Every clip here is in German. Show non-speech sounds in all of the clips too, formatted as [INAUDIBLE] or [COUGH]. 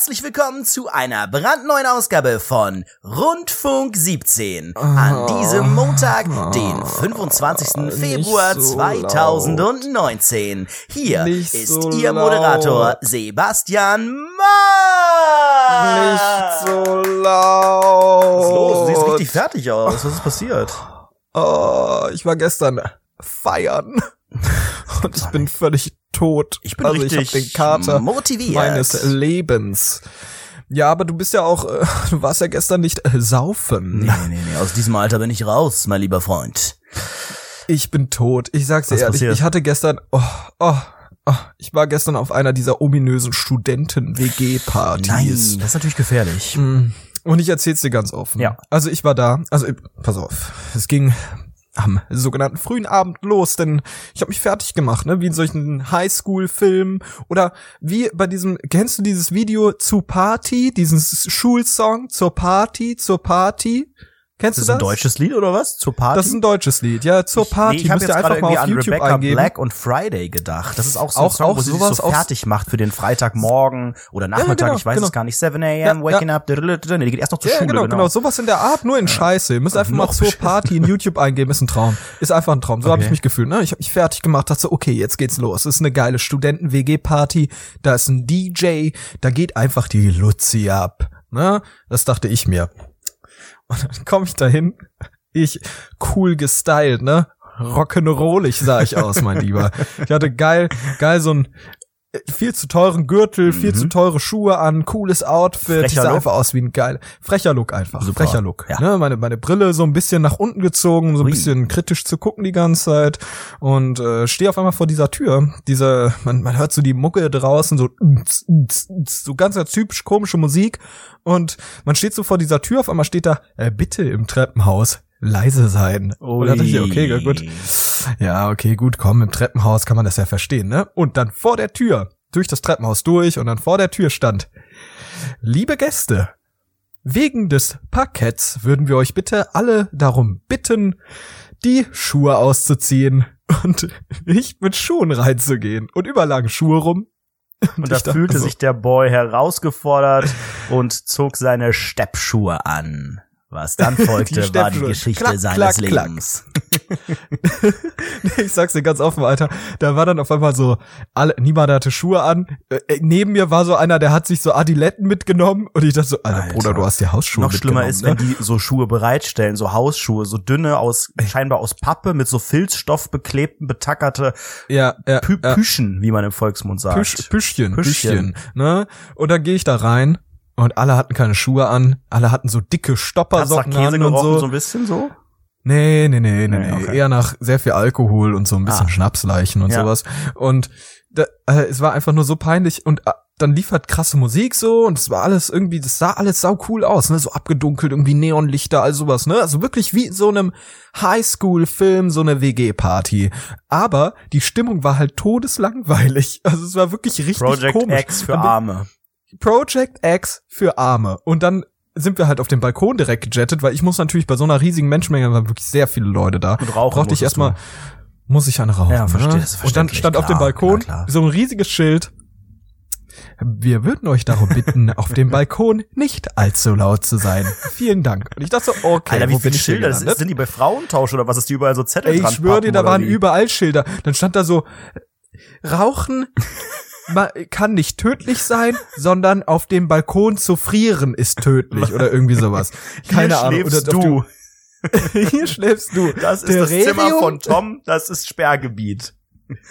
herzlich willkommen zu einer brandneuen Ausgabe von Rundfunk 17 an diesem Montag, den 25. Februar so 2019. Hier Nicht ist so Ihr laut. Moderator Sebastian Maas. Nicht so laut. Was ist los? Du siehst richtig fertig aus. Was ist passiert? Oh, ich war gestern feiern. Und ich bin völlig tot. Ich bin also richtig ich hab den Kater motiviert. meines Lebens. Ja, aber du bist ja auch, äh, [LAUGHS] du warst ja gestern nicht äh, saufen. Nee, nee, nee, aus diesem Alter bin ich raus, mein lieber Freund. Ich bin tot. Ich sag's dir Was ehrlich, passiert? ich hatte gestern, oh, oh, oh, ich war gestern auf einer dieser ominösen Studenten-WG-Partys. Nein, das ist natürlich gefährlich. Mm. Und ich erzähl's dir ganz offen. Ja. Also ich war da, also pass auf, es ging am sogenannten frühen Abend los, denn ich habe mich fertig gemacht, ne, wie in solchen Highschool-Filmen oder wie bei diesem, kennst du dieses Video zu Party, diesen Schulsong zur Party, zur Party? Kennst Ist du das das? ein deutsches Lied oder was? Zur Party? Das ist ein deutsches Lied, ja, zur Party. Nee, ich habe Müsst jetzt ihr gerade einfach mal auf an YouTube Rebecca eingeben. Black und Friday gedacht. Das ist auch so ein Auch- Song, auch wo sie sich sowas so aus- fertig macht für den Freitagmorgen oder Nachmittag, genau, ich weiß genau. es gar nicht. 7 a.m., Ja, waking up, nee, die geht erst noch zur Ja, Schule. genau, genau, sowas in der Art, nur in Scheiße. Ihr müsst einfach mal zur. Party in YouTube eingeben, ist ein Traum. Ist einfach ein Traum. So hab habe ich Okay. mich gefühlt. Ne? Ich habe mich fertig gemacht, dachte so, okay, jetzt geht's los. Es ist eine geile Studenten-WG-Party, da ist ein DJ, da geht einfach die Luzi ab. Ne? Das dachte ich mir. Und dann komme ich dahin, ich cool gestylt, ne? Rock'n'rollig sah ich aus, mein Lieber. Ich hatte geil, geil so ein viel zu teuren Gürtel, viel zu teure Schuhe an, cooles Outfit. Mhm. Frecher ich sah Look. einfach aus wie ein geil, frecher Look einfach, Super. frecher Look. Ja. Ne? Meine meine Brille so ein bisschen nach unten gezogen, so ein Ui. bisschen kritisch zu gucken die ganze Zeit und äh, stehe auf einmal vor dieser Tür. Diese, man man hört so die Mucke draußen so so ganz typisch komische Musik und man steht so vor dieser Tür. Auf einmal steht da äh, bitte im Treppenhaus leise sein. Und da dachte ich, okay, gut. Ja, okay, gut, komm, im Treppenhaus kann man das ja verstehen, ne? Und dann vor der Tür, durch das Treppenhaus durch und dann vor der Tür stand, liebe Gäste, wegen des Parketts würden wir euch bitte alle darum bitten, die Schuhe auszuziehen [LAUGHS] und nicht mit Schuhen reinzugehen. Und überall lagen Schuhe rum. Und da ich dachte fühlte so, sich der Boy herausgefordert und zog seine Steppschuhe an. Was dann [LAUGHS] folgte, war die. Geschichte Klack, seines klack, klack. Lebens. Nee, [LAUGHS] ich sag's dir ganz offen, Alter. Da war dann auf einmal so, alle, niemand hatte Schuhe an. Äh, äh, neben mir war so einer, der hat sich so Adiletten mitgenommen. Und ich dachte so, Alter, Alter. Bruder, du hast dir Hausschuhe Noch schlimmer ist, ne? wenn die so Schuhe bereitstellen, so Hausschuhe, so dünne aus, scheinbar aus Pappe mit so Filzstoff beklebten, betackerte ja, ja, Pü ja. Püschen, wie man im Volksmund sagt. Püsch, Püschchen, Püschchen. Püschchen, ne? Und dann gehe ich da rein und alle hatten keine Schuhe an, alle hatten so dicke Stoppersocken an und so. so ein bisschen so? Nee, nee, nee, nee, Nee, okay. Eher nach sehr viel Alkohol und so ein bisschen Ah. Schnapsleichen und Ja. sowas. Und da, äh, es war einfach nur so peinlich und äh, dann lief halt krasse Musik so und es war alles irgendwie, das sah alles sau cool aus, ne, so abgedunkelt, irgendwie Neonlichter, all sowas, ne, also wirklich wie in so einem Highschool-Film, so eine WG-Party. Aber die Stimmung war halt todeslangweilig, [LAUGHS] also es war wirklich richtig Project komisch. X für Arme. Project X für Arme. Und dann sind wir halt auf den Balkon direkt gejettet, weil ich muss natürlich bei so einer riesigen Menschenmenge, da waren wirklich sehr viele Leute da, Und rauchen brauchte ich erstmal, muss ich eine rauchen. Ja, verstehe, ne? das ist Und dann stand auf dem klar, Balkon klar, klar. so ein riesiges Schild. Wir würden euch darum [LAUGHS] bitten, auf dem Balkon nicht allzu laut zu sein. Vielen Dank. Und ich dachte so, okay, Alter, wo wie bin viele Schilder? Ist, sind die bei Frauentausch oder was ist die überall so Zettel Ey, dran ich schwöre dir, da waren wie? überall Schilder. Dann stand da so, Rauchen ma- [LAUGHS] kann nicht tödlich sein, sondern auf dem Balkon zu frieren ist tödlich oder irgendwie sowas. [LAUGHS] Keine Hier Ahnung. schläfst Oder du. [LAUGHS] Hier schläfst du. Das ist das Terrarium? Zimmer von Tom, das ist Sperrgebiet.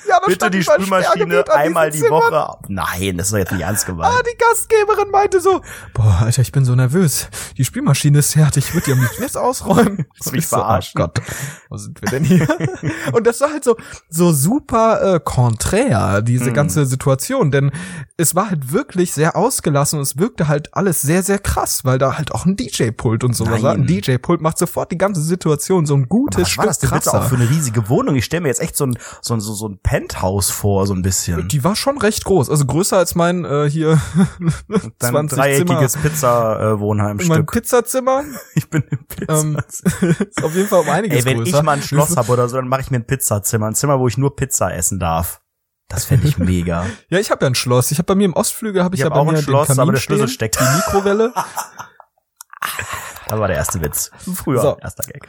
Ja, aber Bitte die Spülmaschine einmal die Zimmern. Woche. Nein, das ist doch jetzt nicht ernst gemeint. Ah, die Gastgeberin meinte so, boah, Alter, ich bin so nervös. Die Spülmaschine ist fertig, ich würde die am liebsten jetzt ausräumen. [LAUGHS] Und mich so, verarschen? Oh Gott, wo sind wir denn hier? [LAUGHS] Und das war halt so, so super äh, konträr, diese Hm. ganze Situation, denn es war halt wirklich sehr ausgelassen und es wirkte halt alles sehr, sehr krass, weil da halt auch ein DJ-Pult und sowas war. Ein DJ-Pult macht sofort die ganze Situation so ein gutes Was war Stück das denn bitte krasser. auch für eine riesige Wohnung? Ich stelle mir jetzt echt so ein, so ein, so, so ein Penthouse vor, so ein bisschen. Die war schon recht groß, also größer als mein äh, hier Dein [LAUGHS] 20 Zimmer. dreieckiges Mein Pizza-Wohnheimstück. Pizzazimmer [LAUGHS] ich bin im Pizza. ähm, [LAUGHS] ist auf jeden Fall um einiges Ey, wenn größer. ich mal ein Schloss habe oder so, dann mache ich mir ein Pizzazimmer. Ein Zimmer, wo ich nur Pizza essen darf. Das fände ich mega. Ja, ich habe ja ein Schloss. Ich habe bei mir im Ostflügel habe ich, Ich ja hab bei auch mir ein den Schloss, aber der Schlüssel stehen, steckt. die Mikrowelle. Das war der erste Witz. Früher, So. erster Gag.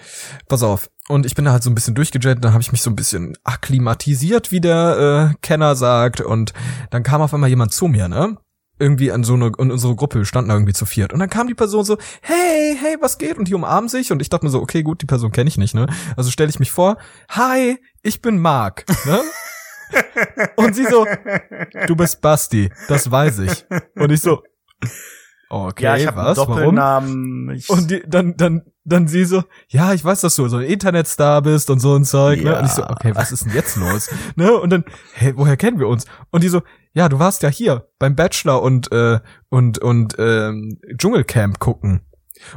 Pass auf. Und ich bin da halt so ein bisschen durchgejettet, dann habe ich mich so ein bisschen akklimatisiert, wie der äh, Kenner sagt. Und dann kam auf einmal jemand zu mir, ne? Irgendwie an so eine, in unsere Gruppe, wir standen da irgendwie zu viert. Und dann kam die Person so, hey, hey, was geht? Und die umarmen sich. Und ich dachte mir so, okay, gut, die Person kenne ich nicht, ne? Also stelle ich mich vor, hi, ich bin Marc, ne? [LAUGHS] Und sie so, du bist Basti, das weiß ich. Und ich so, okay, ja, ich einen was, warum? Doppelnamen. Ich, Und die, dann, dann, dann sie so, ja, ich weiß, dass du so ein Internetstar bist und so ein Zeug, ne? Ja. Und ich so, okay, was ist denn jetzt los? [LAUGHS] ne? Und dann, hey, woher kennen wir uns? Und die so, ja, du warst ja hier beim Bachelor und, äh, und, und, ähm, Dschungelcamp gucken.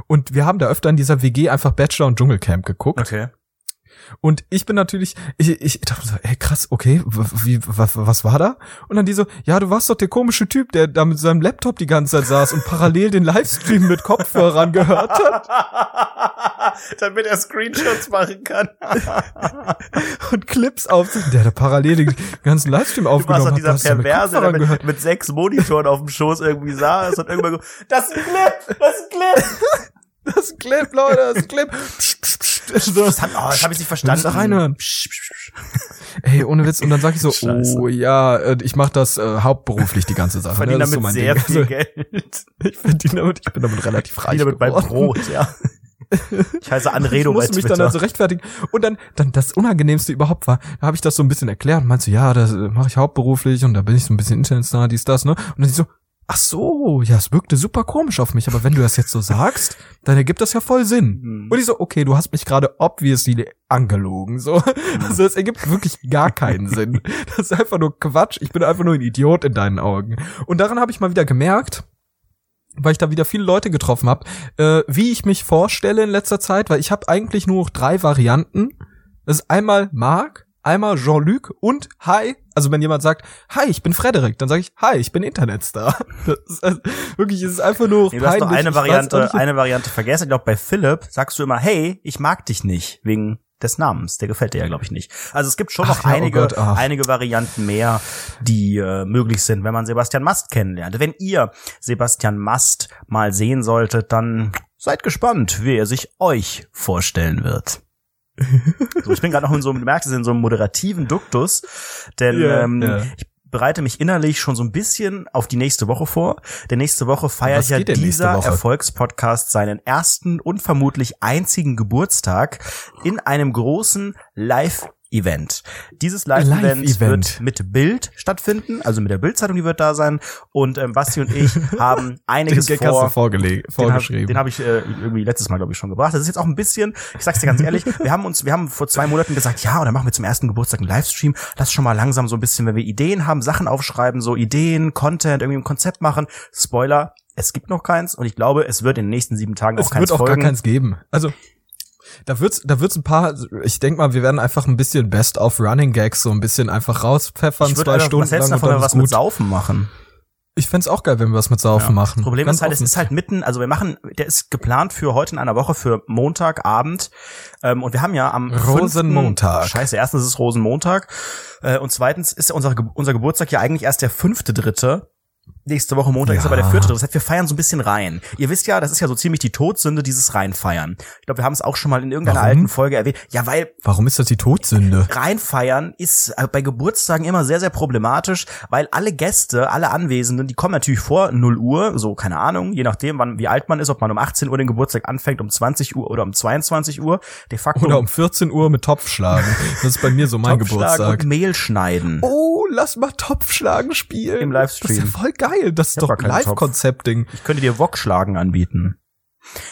Und wir haben da öfter in dieser WG einfach Bachelor und Dschungelcamp geguckt. okay. Und ich bin natürlich, ich, ich dachte so, ey krass, okay, wie, was, was war da? Und dann die so, ja, du warst doch der komische Typ, der da mit seinem Laptop die ganze Zeit saß und parallel den Livestream mit Kopfhörern gehört hat [LAUGHS] Damit er Screenshots machen kann. [LAUGHS] und Clips auf, der da parallel den ganzen Livestream Du warst aufgenommen doch hat. dieser Perverse, der mit, mit sechs Monitoren auf dem Schoß irgendwie saß und irgendwann so, das ist ein Clip, das ist ein Clip. [LAUGHS] Das ist ein Clip, Leute, das ist ein Clip. [LAUGHS] So, Das oh, das hab ich nicht verstanden. psch, psch. Ey, ohne Witz. Und dann sag ich so, Scheiße. oh ja, äh, ich mache das äh, hauptberuflich, die ganze Sache. Verdiene ne? Damit so sehr Ding. viel Also, Geld. [LAUGHS] Ich verdiene damit, ich bin damit relativ reich Verdiene damit beim geworden. Brot, ja. [LAUGHS] Ich heiße ich Anredo bei musste mich dann also rechtfertigen. Und dann, dann das Unangenehmste überhaupt war, da habe ich das so ein bisschen erklärt und meinte so, ja, das äh, mache ich hauptberuflich und da bin ich so ein bisschen Internetstar, dies, das, ne? Und dann so, ach so, ja, es wirkte super komisch auf mich, aber wenn du das jetzt so sagst, dann ergibt das ja voll Sinn. Hm. Und ich so, okay, du hast mich gerade obviously angelogen, so. Also es ergibt wirklich gar keinen Sinn. Das ist einfach nur Quatsch. Ich bin einfach nur ein Idiot in deinen Augen. Und daran habe ich mal wieder gemerkt, weil ich da wieder viele Leute getroffen habe, äh, wie ich mich vorstelle in letzter Zeit, weil ich habe eigentlich nur noch drei Varianten. Das ist einmal Marc, einmal Jean-Luc und Hi. Also wenn jemand sagt, Hi, ich bin Frederik, dann sage ich, Hi, ich bin Internetstar. [LAUGHS] Ist, also, wirklich, es ist einfach nur Nee, du hast noch eine weiß Variante, nicht- eine Variante vergessen. Ich glaube, bei Philipp sagst du immer, hey, ich mag dich nicht, wegen des Namens. Der gefällt dir ja, glaube ich, nicht. Also es gibt schon Ach noch ja, oh einige, Gott, ach. einige Varianten mehr, die äh, möglich sind, wenn man Sebastian Mast kennenlernt. Wenn ihr Sebastian Mast mal sehen solltet, dann seid gespannt, wie er sich euch vorstellen wird. So, ich bin gerade noch in so einem, du merkst es, in so einem moderativen Duktus, denn Ja, ähm, ja. ich bereite mich innerlich schon so ein bisschen auf die nächste Woche vor. Denn nächste Woche feiert ja dieser? Erfolgspodcast seinen ersten und vermutlich einzigen Geburtstag in einem großen Live Event. Dieses Live-Event Live-Event. wird mit Bild stattfinden, also mit der Bildzeitung, die wird da sein. Und ähm, Basti und ich [LAUGHS] haben einiges Den Gag hast vor. du vorgelegt, Den habe vorgeschrieben. den hab ich äh, irgendwie letztes Mal, glaube ich, schon gebracht. Das ist jetzt auch ein bisschen, ich sag's dir ganz ehrlich, wir haben uns, wir haben vor zwei Monaten gesagt, ja, und dann machen wir zum ersten Geburtstag einen Livestream. Lass schon mal langsam so ein bisschen, wenn wir Ideen haben, Sachen aufschreiben, so Ideen, Content, irgendwie ein Konzept machen. Spoiler, es gibt noch keins und ich glaube, es wird in den nächsten sieben Tagen es auch keins wird auch folgen. gar keins geben. Also da wird's, da wird's ein paar. Ich denk mal, wir werden einfach ein bisschen Best of Running Gags so ein bisschen einfach rauspfeffern, ich zwei einfach, Stunden was lang davon, und wenn wir was mit. Saufen machen? Ich fänd's auch geil, wenn wir was mit Saufen Ja. machen. Das Problem Ganz ist halt, es offen. ist halt mitten, also wir machen, der ist geplant für heute in einer Woche, für Montagabend. Ähm, und wir haben ja am Rosenmontag. 5. Scheiße, erstens ist es Rosenmontag. Äh, und zweitens ist unser, unser Geburtstag ja eigentlich erst der fünfte dritte. Nächste Woche Montag ist Ja. aber der vierte. Das heißt, wir feiern so ein bisschen rein. Ihr wisst ja, das ist ja so ziemlich die Todsünde, dieses Reinfeiern. Ich glaube, wir haben es auch schon mal in irgendeiner Warum? alten Folge erwähnt. Ja, weil Warum ist das die Todsünde? [LAUGHS] reinfeiern ist äh, bei Geburtstagen immer sehr, sehr problematisch, weil alle Gäste, alle Anwesenden, die kommen natürlich vor 0 Uhr, so keine Ahnung, je nachdem, wann, wie alt man ist, ob man um 18 Uhr den Geburtstag anfängt, um 20 Uhr oder um 22 Uhr. De facto Oder um 14 Uhr mit Topf schlagen. Das ist bei mir so mein Geburtstag. und Mehl schneiden. Oh, lass mal Topfschlagen spielen. Im Livestream. Das ist ja voll geil. Das ist Ich doch Live-Konzept-Ding. Ich könnte dir Wokschlagen anbieten.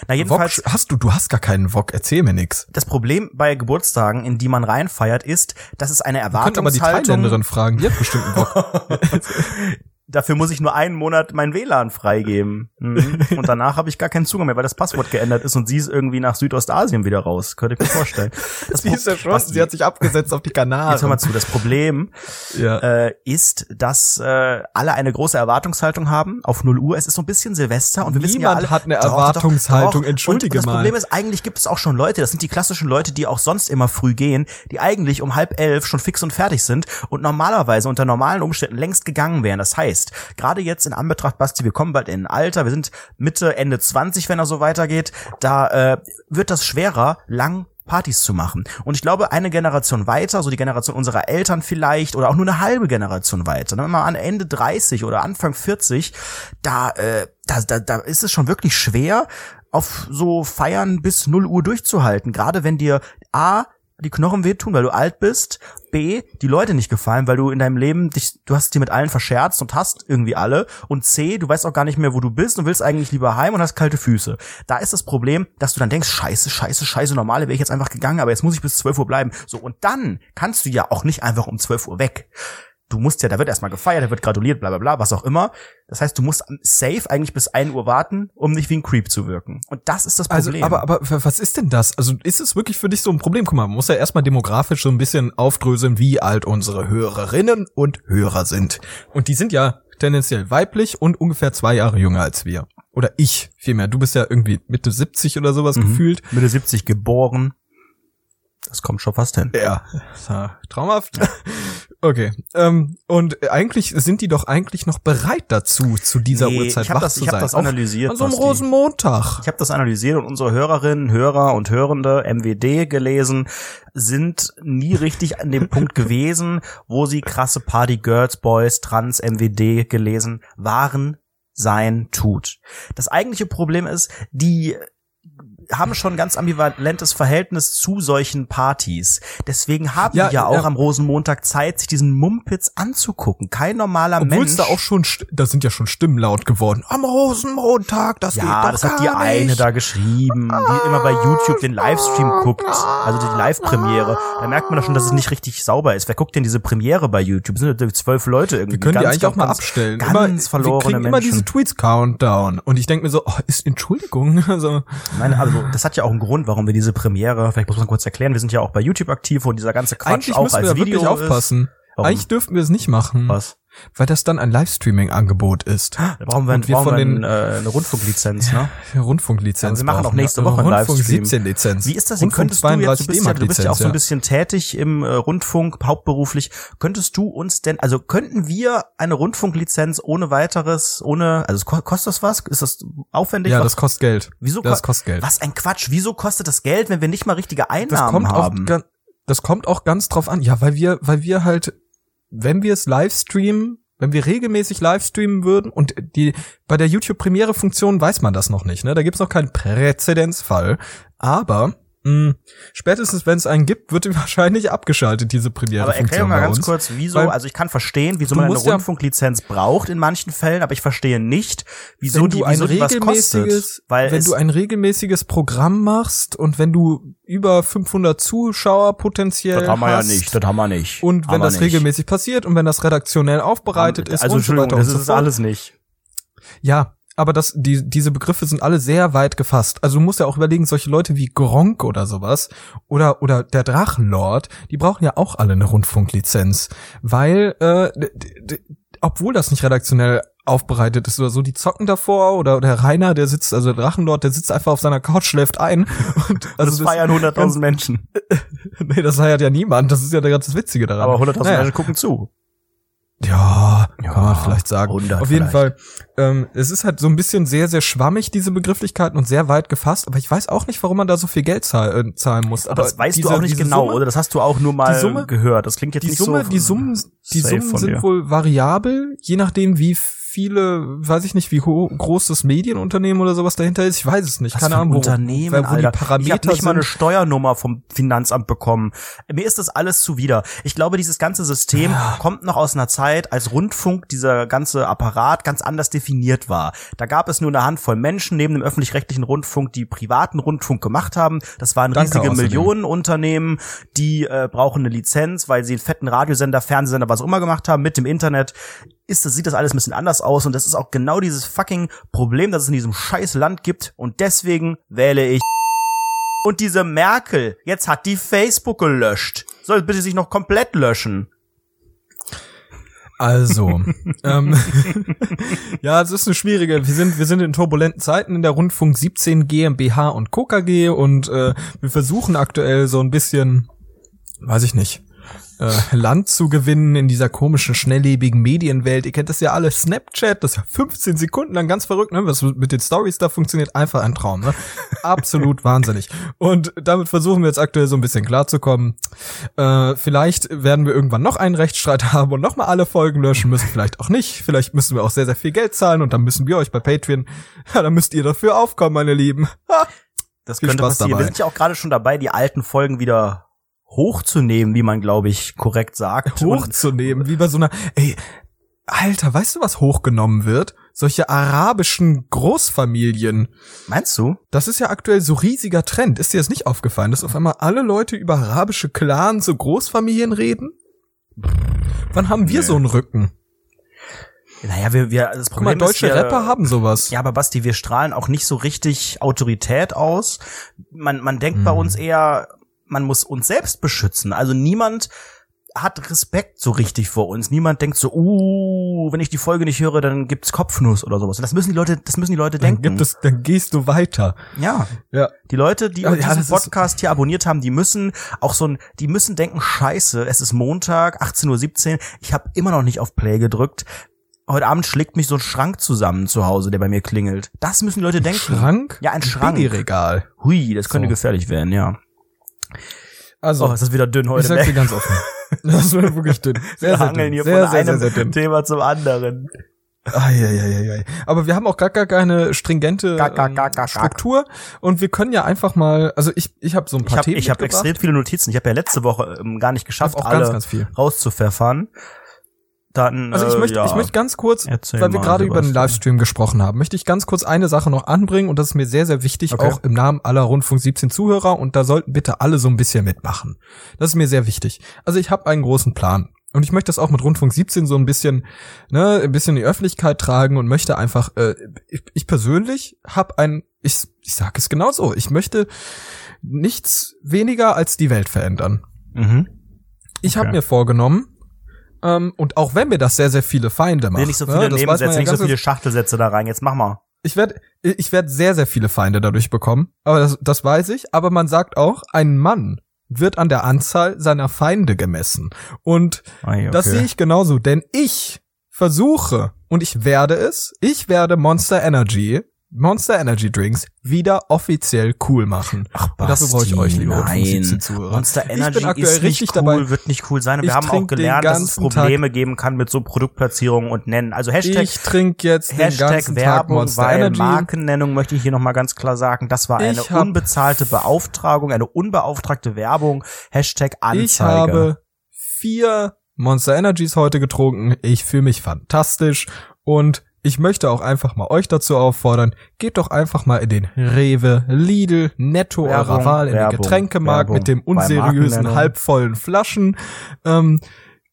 Na, Wok, jedenfalls, hast du, du hast gar keinen Wok, erzähl mir nix. das Problem bei Geburtstagen, in die man reinfeiert, ist, dass es eine Du könnt aber die Erwartungshaltung Thailänderin fragen, die hat bestimmt einen Wok. [LAUGHS] [LAUGHS] dafür muss ich nur einen Monat mein WLAN freigeben. Mhm. [LAUGHS] Und danach habe ich gar keinen Zugang mehr, weil das Passwort geändert ist und sie ist irgendwie nach Südostasien wieder raus. Könnte ich mir vorstellen. Das sie ist ja schon, sie hat sich abgesetzt auf die Kanaren. Jetzt hör mal zu, das Problem ja. äh, ist, dass äh, alle eine große Erwartungshaltung haben auf 0 Uhr. Es ist so ein bisschen Silvester und wir Niemand wissen ja alle, hat eine Erwartungshaltung, doch, doch, entschuldige und das mal. Problem ist, eigentlich gibt es auch schon Leute, das sind die klassischen Leute, die auch sonst immer früh gehen, die eigentlich um halb elf schon fix und fertig sind und normalerweise unter normalen Umständen längst gegangen wären. Das heißt, gerade jetzt in Anbetracht, Basti, wir kommen bald in ein Alter, wir sind Mitte, Ende 20, wenn er so weitergeht, da äh, wird das schwerer, lang Partys zu machen. Und ich glaube, eine Generation weiter, so die Generation unserer Eltern vielleicht, oder auch nur eine halbe Generation weiter, dann mal an Ende 30 oder Anfang 40, da, äh, da, da, da ist es schon wirklich schwer, auf so Feiern bis 0 Uhr durchzuhalten. Gerade wenn dir A, die Knochen wehtun, weil du alt bist. B, die Leute nicht gefallen, weil du in deinem Leben dich, du hast dir mit allen verscherzt und hast irgendwie alle. Und C, du weißt auch gar nicht mehr, wo du bist und willst eigentlich lieber heim und hast kalte Füße. Da ist das Problem, dass du dann denkst, scheiße, scheiße, scheiße, normale wäre ich jetzt einfach gegangen, aber jetzt muss ich bis 12 Uhr bleiben. So, und dann kannst du ja auch nicht einfach um 12 Uhr weg du musst ja, da wird erstmal gefeiert, da wird gratuliert, bla bla bla, was auch immer. Das heißt, du musst safe eigentlich bis ein Uhr warten, um nicht wie ein Creep zu wirken. Und das ist das Also, Problem. aber, aber was ist denn das? Also ist es wirklich für dich so ein Problem? Guck mal, man muss ja erstmal demografisch so ein bisschen aufdröseln, wie alt unsere Hörerinnen und Hörer sind. Und die sind ja tendenziell weiblich und ungefähr zwei Jahre jünger als wir. Oder ich vielmehr. Du bist ja irgendwie Mitte 70 oder sowas Mhm. gefühlt. Mitte 70 geboren. Das kommt schon fast hin. Ja. [LAUGHS] Traumhaft. Okay. Ähm, und eigentlich sind die doch eigentlich noch bereit dazu, zu dieser Nee, Uhrzeit ich wach das- zu ich sein. das Auch analysiert, An so einem. Rosenmontag. Ich habe das analysiert und unsere Hörerinnen, Hörer und Hörende, MWD gelesen, sind nie richtig an dem Punkt [LAUGHS] gewesen, wo sie krasse Party Girls, Boys, Trans, MWD gelesen waren, sein, tut. Das eigentliche Problem ist, die haben schon ein ganz ambivalentes Verhältnis zu solchen Partys. Deswegen haben Ja, die ja auch ja. am Rosenmontag Zeit, sich diesen Mumpitz anzugucken. Kein normaler Obwohl Mensch. da auch schon, da sind ja schon Stimmen laut geworden. Am Rosenmontag, das geht Ja, doch das hat die gar eine nicht. da geschrieben, die immer bei YouTube den Livestream guckt, also die Live-Premiere. Da merkt man doch schon, dass es nicht richtig sauber ist. Wer guckt denn diese Premiere bei YouTube? Das sind ja zwölf Leute irgendwie. Wir können die Ganz, eigentlich auch mal ganz, abstellen. Ganz immer, verlorene wir kriegen immer Menschen. diese Tweets Countdown. Und ich denke mir so, oh, ist Entschuldigung. [LAUGHS] Also, Nein, also das hat ja auch einen Grund, warum wir diese Premiere, vielleicht muss man kurz erklären, wir sind ja auch bei YouTube aktiv, wo dieser ganze Quatsch eigentlich auch müssen als wir da Video wirklich aufpassen. Warum? Eigentlich dürften wir es nicht machen. ist. Was? Weil das dann ein Livestreaming-Angebot ist. Da brauchen wir, Und wir brauchen von den- äh, eine Rundfunklizenz, ne? [LAUGHS] Rundfunklizenz. Aber wir machen auch nächste Woche einen [LAUGHS] Rundfunk Livestream. 17 Lizenz. Wie ist das? Rundfunk Könntest du jetzt, du 32 bist, ja, du bist ja auch so ein bisschen tätig im äh, Rundfunk, hauptberuflich. Könntest du uns denn, also könnten wir eine Rundfunklizenz ohne weiteres, ohne, also ko- kostet das was? Ist das aufwendig? Ja, was, das kostet Geld. wieso das ko- kostet Geld. Was ein Quatsch. Wieso kostet das Geld, wenn wir nicht mal richtige Das Einnahmen kommt auch, haben? ga- das kommt auch ganz drauf an. Ja, weil wir, weil wir halt, wenn wir es live streamen, wenn wir regelmäßig live streamen würden und die bei der YouTube Premiere Funktion weiß man das noch nicht, ne? Da gibt's noch keinen Präzedenzfall, aber mh, spätestens wenn es einen gibt, wird die [LAUGHS] wahrscheinlich abgeschaltet diese Premiere aber erklär mal ganz uns. kurz, wieso, Weil also ich kann verstehen, wieso man eine musst ja- Rundfunklizenz braucht in manchen Fällen, aber ich verstehe nicht, wieso die, du ein wieso die was regelmäßiges, kostet. Weil wenn du ein regelmäßiges Programm machst und wenn du über 500 Zuschauer potenziell das haben wir ja hast, nicht, das haben wir nicht. Und Haben wenn das nicht. regelmäßig passiert und wenn das redaktionell aufbereitet ist also und so weiter und das so ist fort. alles nicht. Ja, aber das, die, diese Begriffe sind alle sehr weit gefasst. Also du musst ja auch überlegen, solche Leute wie Gronk oder sowas oder, oder der Drachenlord, die brauchen ja auch alle eine Rundfunklizenz. Weil, äh, obwohl das nicht redaktionell aufbereitet ist oder so, die zocken davor oder der Rainer, der sitzt, also der Drachenlord, der sitzt einfach auf seiner Couch, schläft ein. [LAUGHS] Und Also das feiern 100.000 ganz- Menschen. [LAUGHS] Nee, das feiert ja niemand, das ist ja der ganz Witzige daran. Aber 100.000 Naja. Menschen gucken zu. Ja, Ja, kann man vielleicht sagen. 100 Auf jeden vielleicht. Fall, ähm, es ist halt so ein bisschen sehr, sehr schwammig, diese Begrifflichkeiten und sehr weit gefasst, aber ich weiß auch nicht, warum man da so viel Geld zahl äh, zahlen muss. Aber das weißt diese- du auch nicht genau, Summe, oder? Das hast du auch nur mal die Summe- gehört. Das klingt jetzt Die nicht Summe, so die Summen, die Summen sind dir. wohl variabel, je nachdem, wie viele, weiß ich nicht, wie groß das Medienunternehmen oder sowas dahinter ist. Ich weiß es nicht. Was Keine Ahnung, wo, Unternehmen, wo, wo die. Parameter ich habe nicht mal eine sind. Steuernummer vom Finanzamt bekommen. Mir ist das alles zuwider. Ich glaube, dieses ganze System kommt noch aus einer Zeit, als Rundfunk, dieser ganze Apparat ganz anders definiert war. Da gab es nur eine Handvoll Menschen neben dem öffentlich-rechtlichen Rundfunk, die privaten Rundfunk gemacht haben. Das waren Danke riesige außerdem. Millionenunternehmen, die äh, brauchen eine Lizenz, weil sie einen fetten Radiosender, Fernsehsender, was auch immer gemacht haben mit dem Internet ist das, sieht das alles ein bisschen anders aus und das ist auch genau dieses fucking Problem, das es in diesem scheiß Land gibt und deswegen wähle ich [LAUGHS] und diese Merkel, jetzt hat die Facebook gelöscht. Soll bitte sich noch komplett löschen. Also, [LAUGHS] ähm, [LAUGHS] ja, es ist eine schwierige. Wir sind, wir sind in turbulenten Zeiten in der Rundfunk 17 GmbH und KKG und äh, wir versuchen aktuell so ein bisschen, weiß ich nicht, äh, Land zu gewinnen in dieser komischen, schnelllebigen Medienwelt. Ihr kennt das ja alle, Snapchat, das ist ja 15 Sekunden lang ganz verrückt, ne? Was mit den Stories da funktioniert, einfach ein Traum, ne? Absolut [LAUGHS] wahnsinnig. Und damit versuchen wir jetzt aktuell so ein bisschen klarzukommen. Äh, vielleicht werden wir irgendwann noch einen Rechtsstreit haben und nochmal alle Folgen löschen müssen, vielleicht auch nicht. Vielleicht müssen wir auch sehr, sehr viel Geld zahlen und dann müssen wir euch bei Patreon, [LAUGHS] ja, dann müsst ihr dafür aufkommen, meine Lieben. Ha! Das könnte Spaß passieren. dabei. Wir sind ja auch gerade schon dabei, die alten Folgen wieder hochzunehmen, wie man, glaube ich, korrekt sagt. Hochzunehmen, wie bei so einer, ey, Alter, weißt du, was hochgenommen wird? Solche arabischen Großfamilien. meinst du? Das ist ja aktuell so riesiger Trend. Ist dir das nicht aufgefallen, dass auf einmal alle Leute über arabische Clans, so Großfamilien reden? Wann haben wir Nee. so einen Rücken? Naja, wir, wir, das Guck Problem mal, deutsche ist, wir, Rapper haben sowas. Ja, aber Basti, wir strahlen auch nicht so richtig Autorität aus. Man, man denkt Hm. bei uns eher, man muss uns selbst beschützen. Also niemand hat Respekt so richtig vor uns. Niemand denkt so, uh, wenn ich die Folge nicht höre, dann gibt's Kopfnuss oder sowas. Das müssen die Leute, das müssen die Leute dann denken. gibt es, dann gehst du weiter. ja. Ja. Die Leute, die Ja, diesen Podcast hier abonniert haben, die müssen auch so ein, die müssen denken, scheiße, es ist Montag, 18.17 Uhr, ich habe immer noch nicht auf Play gedrückt. Heute Abend schlägt mich so ein Schrank zusammen zu Hause, der bei mir klingelt. Das müssen die Leute denken. Schrank? Ja, ein Schrank. Billigregal. Hui, das könnte So. gefährlich werden, ja. Also, Oh, ist das wieder dünn ich heute. sag's dir ne? ganz offen. [LAUGHS] Das wird wirklich dünn. Sehr, Wir sehr hangeln dünn. hier Sehr, von sehr, sehr, einem sehr dünn. Thema zum anderen. Eieieiei. Aber wir haben auch gar, gar keine stringente Gar, gar, ähm, gar, gar, gar. Struktur und wir können ja einfach mal, also ich, ich habe so ein Ich paar habe Themen ich hab mitgebracht. extrem viele Notizen. Ich habe ja letzte Woche ähm, gar nicht Ich geschafft, hab auch alle ganz, ganz viel. rauszupfeffern. Dann, Also ich äh, möchte, ja. ich möchte ganz kurz, Erzähl weil wir gerade über den. Livestream gesprochen haben, möchte ich ganz kurz eine Sache noch anbringen und das ist mir sehr, sehr wichtig, Okay. auch im Namen aller Rundfunk 17 Zuhörer und da sollten bitte alle so ein bisschen mitmachen. Das ist mir sehr wichtig. Also ich habe einen großen Plan. Und ich möchte das auch mit Rundfunk 17 so ein bisschen, ne, ein bisschen in die Öffentlichkeit tragen und möchte einfach, äh, ich, ich persönlich habe ein, ich, ich sage es genau so, ich möchte nichts weniger als die Welt verändern. Mhm. Ich habe Okay. mir vorgenommen, ähm, und auch wenn mir das sehr, sehr viele Feinde macht, Will nicht so ne, viele man Nebensätze, ja nicht so viele Schachtelsätze da rein. Jetzt mach mal. ich werde ich werd sehr, sehr viele Feinde dadurch bekommen. Aber das, das weiß ich. Aber man sagt auch, ein Mann wird an der Anzahl seiner Feinde gemessen. Und Ei, okay. das sehe ich genauso, denn ich versuche und ich werde es, ich werde Monster Energy, Monster Energy Drinks wieder offiziell cool machen. Ach, und dafür brauche ich Basti, euch, liebe nein. 17 Zuhörer. Monster Ich Energy bin aktuell ist richtig nicht dabei. cool, wird nicht cool sein. Und wir Ich haben auch gelernt, dass es Probleme geben kann mit so Produktplatzierungen und Nennen. Also Hashtag, ich trinke jetzt Hashtag Tag Werbung, weil Energy. Markennennung möchte ich hier nochmal ganz klar sagen. Das war eine Ich unbezahlte Beauftragung, eine unbeauftragte Werbung. Hashtag Anzeige. Ich habe vier Monster Energies heute getrunken. Ich fühle mich fantastisch und ich möchte auch einfach mal euch dazu auffordern, geht doch einfach mal in den Rewe, Lidl, Netto Werbung, eurer Wahl, in den Werbung, Getränkemarkt Werbung mit dem unseriösen, halbvollen Flaschen. Ähm,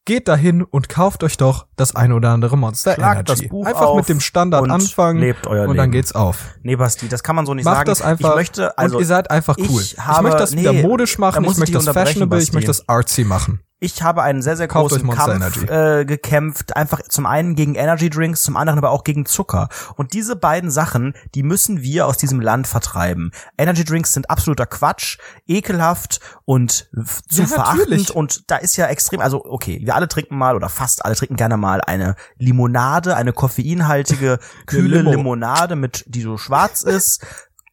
geht dahin und kauft euch doch das ein oder andere Monster Schlagt Energy. das Buch einfach mit dem Standard und anfangen lebt euer und dann Leben. geht's auf. Nee, Basti, das kann man so nicht Macht sagen. das einfach ich möchte, also, und ihr seid einfach cool. ich Ich, habe- möchte das wieder nee, modisch da machen, ich ich möchte das fashionable, ich Basti. möchte das artsy machen. Ich habe einen sehr, sehr Kauft großen Kampf äh, gekämpft, einfach zum einen gegen Energy Drinks, zum anderen aber auch gegen Zucker. Und diese beiden Sachen, die müssen wir aus diesem Land vertreiben. Energy Drinks sind absoluter Quatsch, ekelhaft und zu Ja, verachtend. natürlich. Und da ist ja extrem, also okay, wir alle trinken mal oder fast alle trinken gerne mal eine Limonade, eine koffeinhaltige, [LAUGHS] kühle Limo. Limonade mit, die so schwarz ist.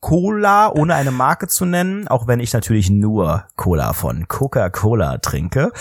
Cola, ohne eine Marke zu nennen, auch wenn ich natürlich nur Cola von Coca-Cola trinke.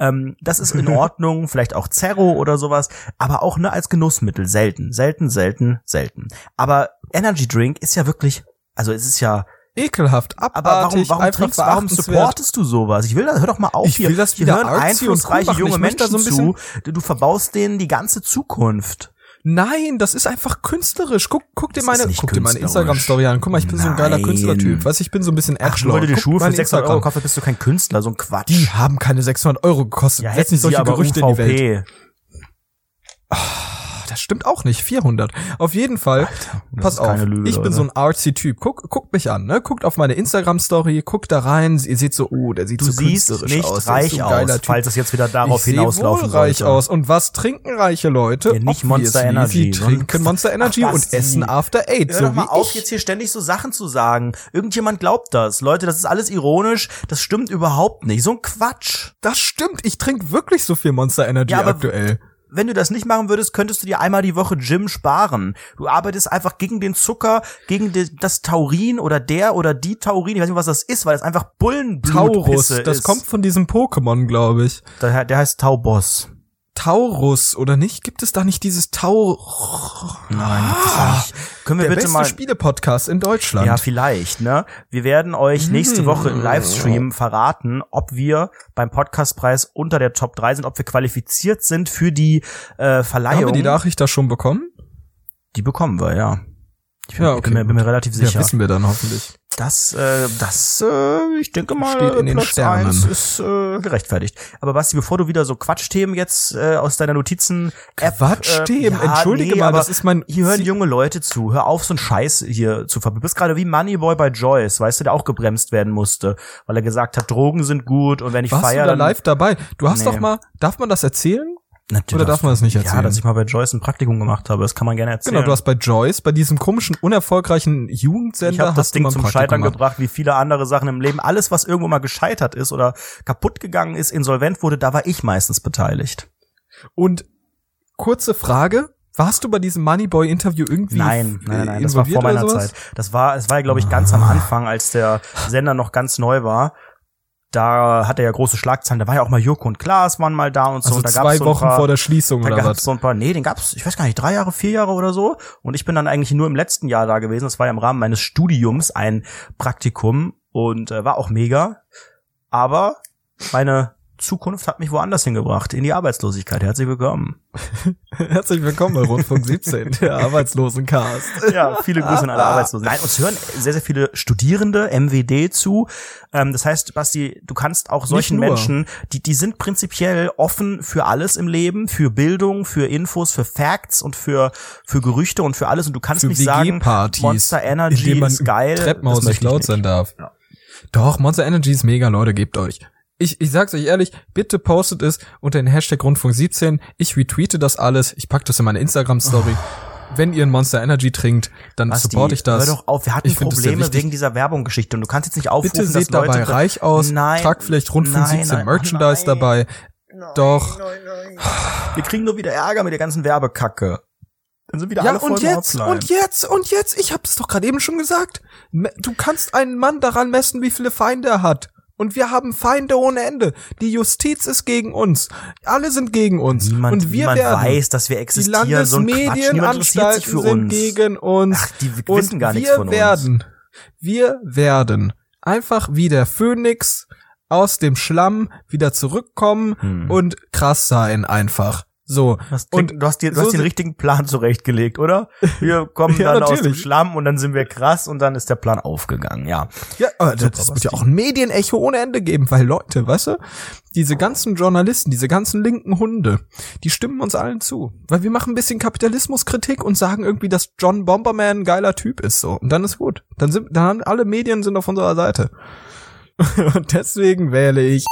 Ähm, das ist in [LAUGHS] Ordnung, vielleicht auch Zerro oder sowas, aber auch nur als Genussmittel selten, selten, selten, selten. Aber Energy Drink ist ja wirklich, also es ist ja, Ekelhaft, aber warum, abartig, warum, einfach trinkst, warum supportest du sowas? Ich will das, hör doch mal auf Ich hier. will das Hier hören einflussreiche junge Menschen so zu. Du verbaust denen die ganze Zukunft. Nein, das ist einfach künstlerisch. Guck, guck dir meine, guck dir meine. Instagram-Story an. Guck mal, ich bin so ein geiler Nein. Künstlertyp. Weißt du, ich bin so ein bisschen Ach, Edgelord. weil du die Schuhe für meine 600 Euro kaufst, bist du kein Künstler, so ein Quatsch. Die haben keine 600 Euro gekostet. ja, Setz nicht solche Gerüchte in die Welt. Das stimmt auch nicht. 400. Auf jeden Fall. Alter, pass auf. Lüge, ich bin Leute. so ein artsy Typ. Guck, guckt mich an, ne? Guckt auf meine Instagram-Story, guckt da rein. Ihr seht so, oh, der sieht Du so siehst nicht aus. reich so aus, Typ. falls es jetzt wieder darauf ich hinauslaufen wohl reich sollte. aus. Und was trinken reiche Leute? Ja, nicht Monster Energy, Die sondern- trinken Monster Energy Ach, und essen After Eight. Hör so doch mal auf, ich. jetzt hier ständig so Sachen zu sagen. Irgendjemand glaubt das. Leute, das ist alles ironisch. Das stimmt überhaupt nicht. So ein Quatsch. Das stimmt. Ich trinke wirklich so viel Monster Energy Ja, aktuell. Wenn du das nicht machen würdest, könntest du dir einmal die Woche Gym sparen. Du arbeitest einfach gegen den Zucker, gegen die, das Taurin oder der oder die Taurin. Ich weiß nicht, was das ist, weil das einfach Taurus. Bullenblutpisse Das ist. kommt von diesem Pokémon, glaube ich. Der, der heißt Tauboss. Taurus oder nicht? Gibt es da nicht dieses Taur? Nein, nicht. Können wir Der bitte beste mal Spiele-Podcast in Deutschland. Ja, vielleicht, ne? Wir werden euch nächste Hm. Woche im Livestream verraten, ob wir beim Podcastpreis unter der Top 3 sind, ob wir qualifiziert sind für die äh, Verleihung. Haben wir die Nachricht da schon bekommen? Die bekommen wir, ja. Ich bin, Ja, okay, bin, mir, bin mir relativ Ja, sicher. wissen wir dann hoffentlich. Das, äh, das, äh, ich denke mal, Steht in den Platz Sternen. eins ist äh, gerechtfertigt. Aber Basti, bevor du wieder so Quatschthemen jetzt äh, aus deiner Notizen App, Quatschthemen, äh, ja, entschuldige nee, mal, aber das ist mein hier hören junge Leute zu. Hör auf, so einen Scheiß hier zu ver. Du bist gerade wie Moneyboy bei Joyce, weißt du, der auch gebremst werden musste, weil er gesagt hat, Drogen sind gut und wenn ich Warst feiere, du da live dabei? Du hast Nee. doch mal, darf man das erzählen? Natürlich Oder darf man das nicht Ja, erzählen? dass ich mal bei Joyce ein Praktikum gemacht habe, das kann man gerne erzählen. Genau, du hast bei Joyce, bei diesem komischen, unerfolgreichen Jugendsender, ich habe das Ding zum Scheitern gemacht. gebracht, wie viele andere Sachen im Leben. Alles, was irgendwo mal gescheitert ist oder kaputt gegangen ist, insolvent wurde, da war ich meistens beteiligt. Und kurze Frage, warst du bei diesem Moneyboy-Interview irgendwie Nein, nein, nein, nein das war vor meiner? Zeit. Das war, es war ja, glaube ich, ganz am Anfang, als der Sender noch ganz neu war. Da hat er ja große Schlagzeilen. Da war ja auch mal Joko und Klaas waren mal da und so. Also und da zwei gab's so Wochen paar, vor der Schließung Da oder gab's was? so ein paar, nee, den gab's, ich weiß gar nicht, drei Jahre, vier Jahre oder so. Und ich bin dann eigentlich nur im letzten Jahr da gewesen. Das war ja im Rahmen meines Studiums ein Praktikum und äh, war auch mega. Aber meine Zukunft hat mich woanders hingebracht, in die Arbeitslosigkeit. Herzlich willkommen. [LAUGHS] Herzlich willkommen bei Rundfunk 17, der [LAUGHS] Arbeitslosencast. Ja, viele Grüße an alle Arbeitslosen. Nein, uns hören sehr, sehr viele Studierende, MWD zu. Ähm, das heißt, Basti, du kannst auch solchen. Menschen, die, die sind prinzipiell offen für alles im Leben, für Bildung, für Infos, für Facts und für, für Gerüchte und für alles. Und du kannst Für nicht sagen, Monster Energy ist geil. Treppenhaus nicht laut sein darf. Ja. Doch, Monster Energy ist mega, Leute, gebt euch. Ich, ich sag's euch ehrlich, bitte postet es unter den Hashtag Rundfunk 17. Ich retweete das alles. Ich pack das in meine Instagram-Story. Wenn ihr ein Monster Energy trinkt, dann Basti, supporte ich das. Hör doch auf, wir hatten Ich Probleme wegen dieser Werbungsgeschichte und du kannst jetzt nicht aufrufen, Bitte seht dass Leute dabei reich aus, Nein, tragt vielleicht Rundfunk nein, 17 nein, Merchandise dabei. Doch. Wir kriegen nur wieder Ärger mit der ganzen Werbekacke. Dann sind wieder Ja, alle und jetzt, offline. und jetzt, und jetzt, ich hab's doch gerade eben schon gesagt. Du kannst einen Mann daran messen, wie viele Feinde er hat. Und wir haben Feinde ohne Ende. Die Justiz ist gegen uns. Alle sind gegen uns. Niemand, und wir niemand werden. weiß, dass wir die existieren. So sich Landesmedienanstalten für sind uns. gegen uns. Ach, die und wissen gar nichts wir von uns. werden, wir werden einfach wie der Phönix aus dem Schlamm wieder zurückkommen Hm. und krass sein einfach. So. Das und klingt, du hast, dir, du so hast den richtigen Plan zurechtgelegt, oder? Wir [LAUGHS] kommen Ja, dann aus dem natürlich. Schlamm und dann sind wir krass und dann ist der Plan aufgegangen, ja. Ja, aber Super, das wird ja auch ein Medienecho ohne Ende geben, weil Leute, weißt du, diese ganzen Journalisten, diese ganzen linken Hunde, die stimmen uns allen zu. Weil wir machen ein bisschen Kapitalismuskritik und sagen irgendwie, dass John Bomberman ein geiler Typ ist, so. Und dann ist gut. Dann sind, dann alle Medien sind auf unserer Seite. [LAUGHS] Und deswegen wähle ich.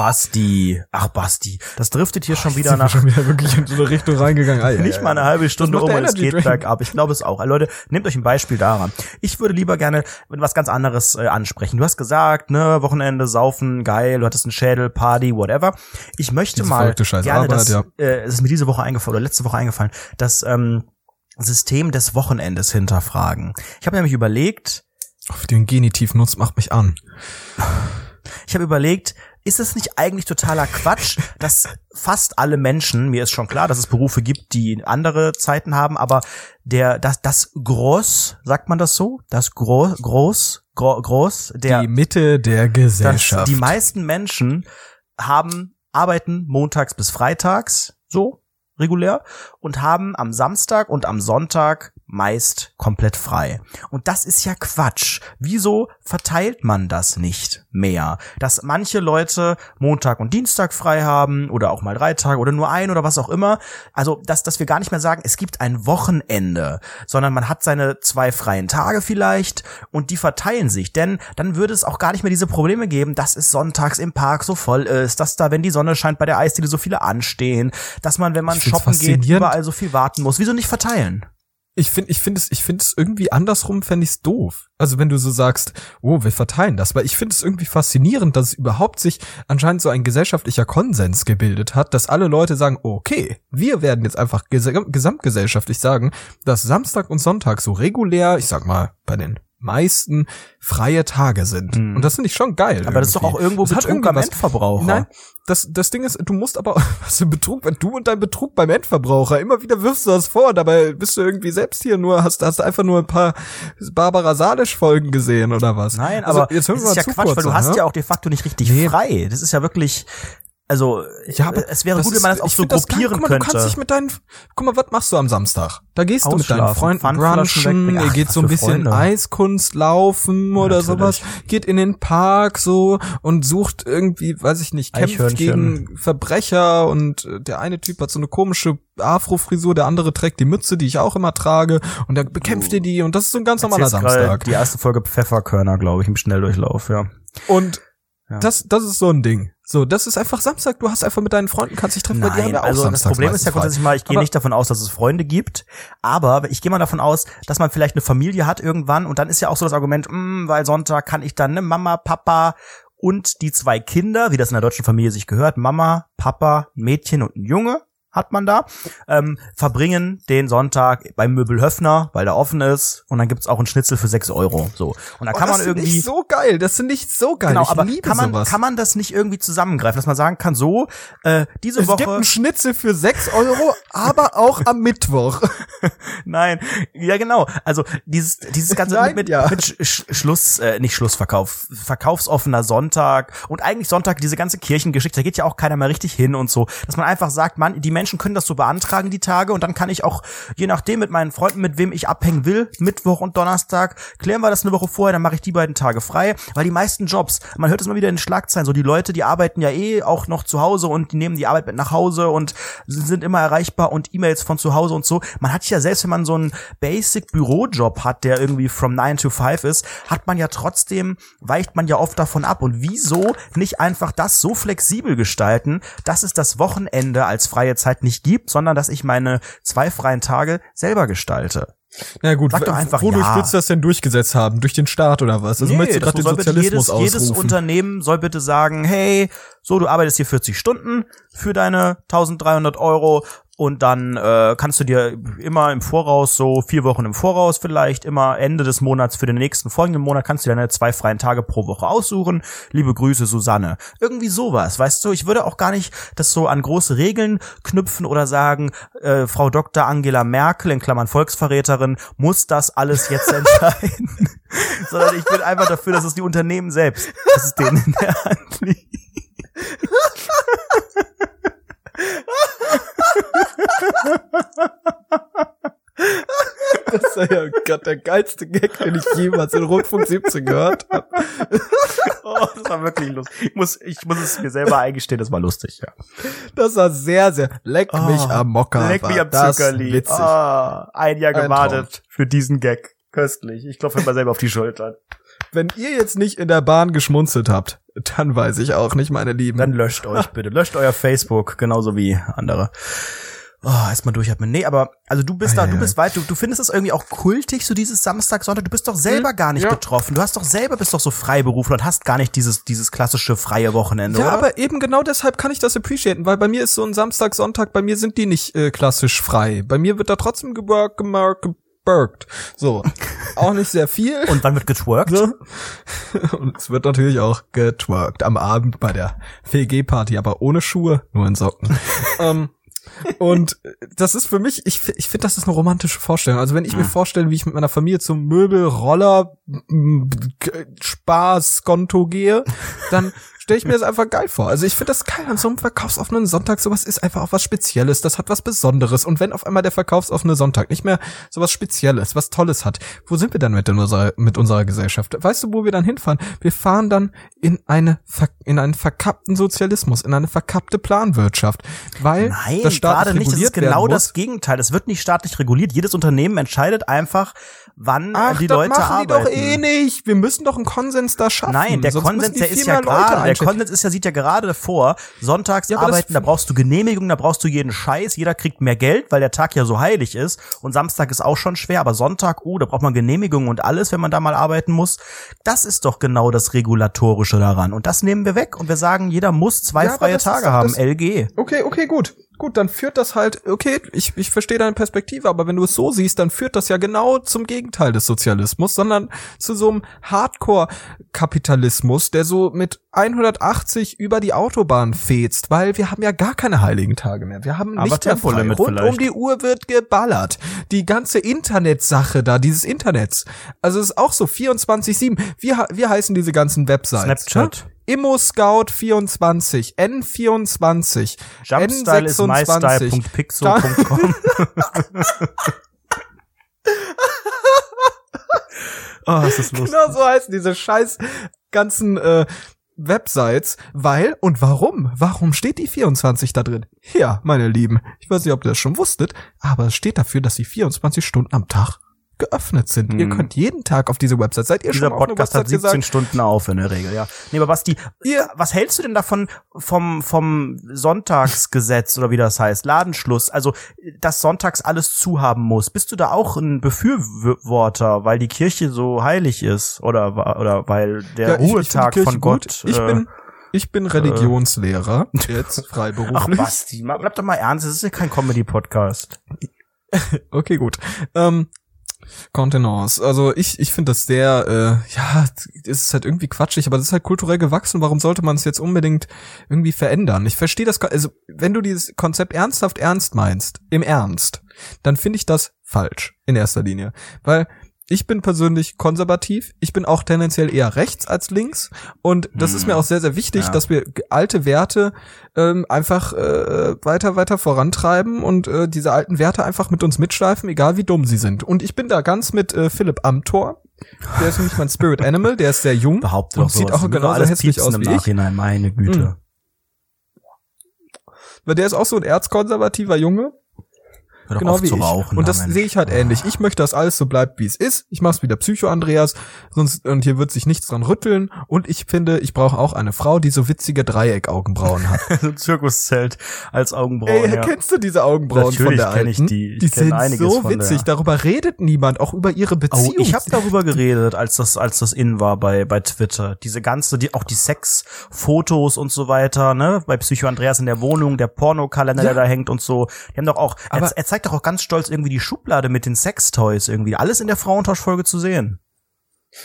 Basti. Ach, Basti. Das driftet hier schon wieder nach schon wieder wirklich in so eine Richtung reingegangen. Ah, [LAUGHS] ja, nicht ja, mal eine halbe Stunde um und es geht Drink. bergab. Ich glaube es auch. Leute, nehmt euch ein Beispiel daran. Ich würde lieber gerne was ganz anderes äh, ansprechen. Du hast gesagt, ne, Wochenende, saufen, geil, du hattest einen Schädel, Party, whatever. Ich möchte Diese mal gerne Arbeit, das, ja. äh, es ist mir diese Woche eingefallen oder letzte Woche eingefallen, das ähm, System des Wochenendes hinterfragen. Ich habe nämlich überlegt, du den Genitiv nutzt, macht mich an. Ich habe überlegt, ist es nicht eigentlich totaler Quatsch, dass fast alle Menschen, mir ist schon klar, dass es Berufe gibt, die andere Zeiten haben, aber der das das Groß, sagt man das so? Das Groß Groß Gro Groß der Die Mitte der Gesellschaft. die meisten Menschen haben arbeiten montags bis freitags, so regulär und haben am Samstag und am Sonntag meist komplett frei. Und das ist ja Quatsch. Wieso verteilt man das nicht mehr? Dass manche Leute Montag und Dienstag frei haben oder auch mal drei Tage oder nur ein oder was auch immer. Also, dass, dass wir gar nicht mehr sagen, es gibt ein Wochenende, sondern man hat seine zwei freien Tage vielleicht und die verteilen sich. Denn dann würde es auch gar nicht mehr diese Probleme geben, dass es sonntags im Park so voll ist, dass da, wenn die Sonne scheint, bei der Eisdiele so viele anstehen, dass man, wenn man shoppen geht, überall so viel warten muss. Wieso nicht verteilen? Ich finde, ich finde es, ich finde es irgendwie andersrum, fände ich's doof. Also wenn du so sagst, oh, wir verteilen das, weil ich finde es irgendwie faszinierend, dass es überhaupt sich anscheinend so ein gesellschaftlicher Konsens gebildet hat, dass alle Leute sagen, okay, wir werden jetzt einfach gesam gesamtgesellschaftlich sagen, dass Samstag und Sonntag so regulär, ich sag mal, bei den meisten freie Tage sind. Mhm. Und das finde ich schon geil. Aber das ist doch auch irgendwo Das hat Betrug irgendwie am was- Endverbraucher. Nein, das, das Ding ist, du musst aber, [LAUGHS] was für Betrug, wenn du und dein Betrug beim Endverbraucher, immer wieder wirfst du das vor, dabei bist du irgendwie selbst hier nur, hast, hast einfach nur ein paar Barbara Salisch Folgen gesehen oder was? Nein, Also, aber jetzt hören das wir ist mal ja zu Quatsch, kurz weil du hast ne? ja auch de facto nicht richtig Nee. frei. Das ist ja wirklich, also Ja, aber es wäre gut, wenn man das auch ich so gruppieren Guck mal, könnte. Du kannst dich mit deinen, guck mal, was machst du am Samstag? Da gehst du mit deinen Freunden brunchen, ihr geht so ein bisschen Freunde. Eiskunst laufen oder Natürlich. sowas, geht in den Park so und sucht irgendwie, weiß ich nicht, kämpft gegen Verbrecher und äh, der eine Typ hat so eine komische Afro-Frisur, der andere trägt die Mütze, die ich auch immer trage und der bekämpft ihr die und das ist so ein ganz normaler Samstag. Die erste Folge Pfefferkörner, glaube ich, im Schnelldurchlauf, ja. Und Ja. das, das ist so ein Ding. So, das ist einfach Samstag. Du hast einfach mit deinen Freunden, kannst dich treffen, weil die haben Nein, ja also das Problem ist ja grundsätzlich mal, ich gehe nicht davon aus, dass es Freunde gibt, aber ich gehe mal davon aus, dass man vielleicht eine Familie hat irgendwann und dann ist ja auch so das Argument, mh, weil Sonntag kann ich dann ne Mama, Papa und die zwei Kinder, wie das in der deutschen Familie sich gehört, Mama, Papa, ein Mädchen und ein Junge hat man da, ähm, verbringen den Sonntag beim Möbel Höfner, weil der offen ist und dann gibt's auch einen Schnitzel für sechs Euro. So. Und dann Oh, kann das man irgendwie. ich so geil. Das finde ich so geil. Genau, ich aber kann man, sowas. kann man das nicht irgendwie zusammengreifen, dass man sagen kann, so, äh, diese es Woche. gibt einen Schnitzel für 6 Euro, aber auch am [LAUGHS] Mittwoch. Nein, ja genau. Also dieses dieses ganze Nein, mit, mit, ja. mit Sch Schluss, äh, nicht Schlussverkauf, verkaufsoffener Sonntag und eigentlich Sonntag diese ganze Kirchengeschichte, da geht ja auch keiner mehr richtig hin und so, dass man einfach sagt, man, die Menschen können das so beantragen die Tage und dann kann ich auch je nachdem mit meinen Freunden, mit wem ich abhängen will, Mittwoch und Donnerstag, klären wir das eine Woche vorher, dann mache ich die beiden Tage frei, weil die meisten Jobs, man hört es mal wieder in den Schlagzeilen, so die Leute, die arbeiten ja eh auch noch zu Hause und die nehmen die Arbeit mit nach Hause und sind immer erreichbar und E-Mails von zu Hause und so. Man hat ja selbst, wenn man so einen Basic Bürojob hat, der irgendwie from 9 to 5 ist, hat man ja trotzdem, weicht man ja oft davon ab. Und wieso nicht einfach das so flexibel gestalten, dass es das Wochenende als freie Zeit nicht gibt, sondern dass ich meine zwei freien Tage selber gestalte? Na gut, Sag doch einfach wodurch ja. willst du das denn durchgesetzt haben? Durch den Staat oder was? Also möchtest du gerade den Sozialismus jedes, jedes ausrufen? Unternehmen soll bitte sagen, hey, so, du arbeitest hier 40 Stunden für deine 1300 Euro und dann äh, kannst du dir immer im Voraus, so vier Wochen im Voraus vielleicht, immer Ende des Monats für den nächsten folgenden Monat kannst du deine zwei freien Tage pro Woche aussuchen. Liebe Grüße, Susanne. Irgendwie sowas, weißt du? Ich würde auch gar nicht das so an große Regeln knüpfen oder sagen, äh, Frau Dr. Angela Merkel, in Klammern Volksverräterin, muss das alles jetzt entscheiden. [LAUGHS] Sondern ich bin einfach dafür, dass es die Unternehmen selbst, dass es denen in der Hand liegt. [LAUGHS] [LAUGHS] Das ist ja Gott, der geilste Gag, den ich jemals in Rundfunk 17 gehört habe. [LAUGHS] Oh, das war wirklich lustig. Ich muss, ich muss es mir selber eingestehen, das war lustig, ja. Das war sehr, sehr. Leck mich am Mocker. Leck mich war am Zuckerli. Witzig. Ah, ein Jahr Ein gewartet für diesen Gag. Köstlich. Ich klopfe mir mal selber auf die Schultern. Wenn ihr jetzt nicht in der Bahn geschmunzelt habt, dann weiß ich auch nicht, meine Lieben. Dann löscht euch bitte. Löscht euer Facebook, genauso wie andere. Oh, erstmal durchatmen. Nee, aber also du bist Ah, da, ja, du bist weit, du, du findest das irgendwie auch kultig, so dieses Samstag, Sonntag. Du bist doch selber gar nicht ja. betroffen. Du hast doch selber, bist doch so Freiberufler und hast gar nicht dieses, dieses klassische freie Wochenende, ja, oder? aber eben genau deshalb kann ich das appreciaten, weil bei mir ist so ein Samstag, Sonntag, bei mir sind die nicht äh, klassisch frei. Bei mir wird da trotzdem geworkt, gemarkt, geburkt. So. [LAUGHS] auch nicht sehr viel. und wann wird getwerkt? So. [LAUGHS] Und es wird natürlich auch getwerkt am Abend bei der VG-Party, aber ohne Schuhe, nur in Socken. [LAUGHS] ähm, und das ist für mich, ich, ich finde, das ist eine romantische Vorstellung. Also wenn ich mir vorstelle, wie ich mit meiner Familie zum Möbel, Roller, Spaß, Konto gehe, dann stelle ich mir das einfach geil vor. Also ich finde das geil an so einem verkaufsoffenen Sonntag. Sowas ist einfach auch was Spezielles. Das hat was Besonderes. Und wenn auf einmal der verkaufsoffene Sonntag nicht mehr sowas Spezielles, was Tolles hat, wo sind wir dann mit, unserer, mit unserer Gesellschaft? Weißt du, wo wir dann hinfahren? Wir fahren dann in eine in einen verkappten Sozialismus, in eine verkappte Planwirtschaft, weil Nein, das staatlich gerade nicht. Das ist genau das. Gegenteil. Es wird nicht staatlich reguliert. Jedes Unternehmen entscheidet einfach, wann Ach, die das Leute machen arbeiten. die doch eh nicht. Wir müssen doch einen Konsens da schaffen. Nein, der Sonst Konsens, der ist ja gerade, der. Konsens ist ja, sieht ja gerade vor, sonntags Ja, arbeiten, da brauchst du Genehmigung, da brauchst du jeden Scheiß, jeder kriegt mehr Geld, weil der Tag ja so heilig ist und Samstag ist auch schon schwer, aber Sonntag, oh, da braucht man Genehmigung und alles, wenn man da mal arbeiten muss. Das ist doch genau das Regulatorische daran und das nehmen wir weg und wir sagen, jeder muss zwei Ja, freie ist Tage doch haben, LG. Okay, okay, gut. Gut, dann führt das halt, okay, ich, ich verstehe deine Perspektive, aber wenn du es so siehst, dann führt das ja genau zum Gegenteil des Sozialismus, sondern zu so einem Hardcore-Kapitalismus, der so mit 180 über die Autobahn fetzt, weil wir haben ja gar keine heiligen Tage mehr. Wir haben Aber nicht mehr frei. Rund um vielleicht. die Uhr wird geballert. Die ganze Internetsache da, dieses Internets. Also es ist auch so 24-7. Wie, wie heißen diese ganzen Websites? Snapchat. Ne? ImmoScout24, N24, Jumpstyle ist mystyle.pixel.com. oh, [LAUGHS] ist das lustig. Genau so heißen diese scheiß ganzen äh, Websites, weil und warum? Warum steht die 24 da drin? Ja, meine Lieben, ich weiß nicht, ob ihr das schon wusstet, aber es steht dafür, dass sie 24 Stunden am Tag geöffnet sind. Ihr Hm. könnt jeden Tag auf diese Website. Seid ihr Dieser schon auf eine Podcast Website hat 17 gesagt? Stunden auf in der Regel, ja. Nee, aber Basti, Ihr, was hältst du denn davon vom vom Sonntagsgesetz oder wie das heißt, Ladenschluss, also dass sonntags alles zu haben muss? Bist du da auch ein Befürworter, weil die Kirche so heilig ist oder oder weil der Ja, ich- ich Ruhetag Kirche von gut. Gott Ich äh, bin ich bin Religionslehrer [LAUGHS] jetzt Ach freiberuflich. Basti, ma- bleib doch mal ernst, das ist ja kein Comedy Podcast. [LAUGHS] Okay, gut. Ähm, Contenance. Also ich, ich finde das sehr, äh, ja, es ist halt irgendwie quatschig, aber das ist halt kulturell gewachsen. Warum sollte man es jetzt unbedingt irgendwie verändern? Ich verstehe das, also wenn du dieses Konzept ernsthaft ernst meinst, im Ernst, dann finde ich das falsch in erster Linie. Weil ich bin persönlich konservativ, ich bin auch tendenziell eher rechts als links und das ist Hm. mir auch sehr, sehr wichtig, Ja. dass wir alte Werte ähm, einfach äh, weiter, weiter vorantreiben und äh, diese alten Werte einfach mit uns mitschleifen, egal wie dumm sie sind. Und ich bin da ganz mit äh, Philipp Amthor. Der ist nämlich mein Spirit Animal, der ist sehr jung Behaupte und doch sieht auch genauso hässlich piepsen aus im wie ich. Nachhinein, meine Güte. Weil der ist auch so ein erzkonservativer Junge. Hör genau auf wie zu ich. rauchen. und da, das sehe ich halt ähnlich. Ich möchte, dass alles so bleibt, wie es ist. Ich mach's wieder Psycho-Andreas, sonst und hier wird sich nichts dran rütteln. Und ich finde, ich brauche auch eine Frau, die so witzige Dreieck-Augenbrauen hat. [LAUGHS] so ein Zirkuszelt als Augenbrauen. Ey, ja. kennst du diese Augenbrauen von Natürlich der kenn ich alten? die. Ich die sind so von der. witzig. Darüber redet niemand, auch über ihre Oh, Beziehung. ich habe darüber geredet, als das als das in war bei bei Twitter. Diese ganze, die auch die Sexfotos und so weiter, ne? Bei Psycho Andreas in der Wohnung, der Pornokalender, Ja. der da hängt und so. Die haben doch auch. Er, er zeigt doch auch ganz stolz irgendwie die Schublade mit den Sextoys irgendwie. Alles in der Frauentauschfolge zu sehen.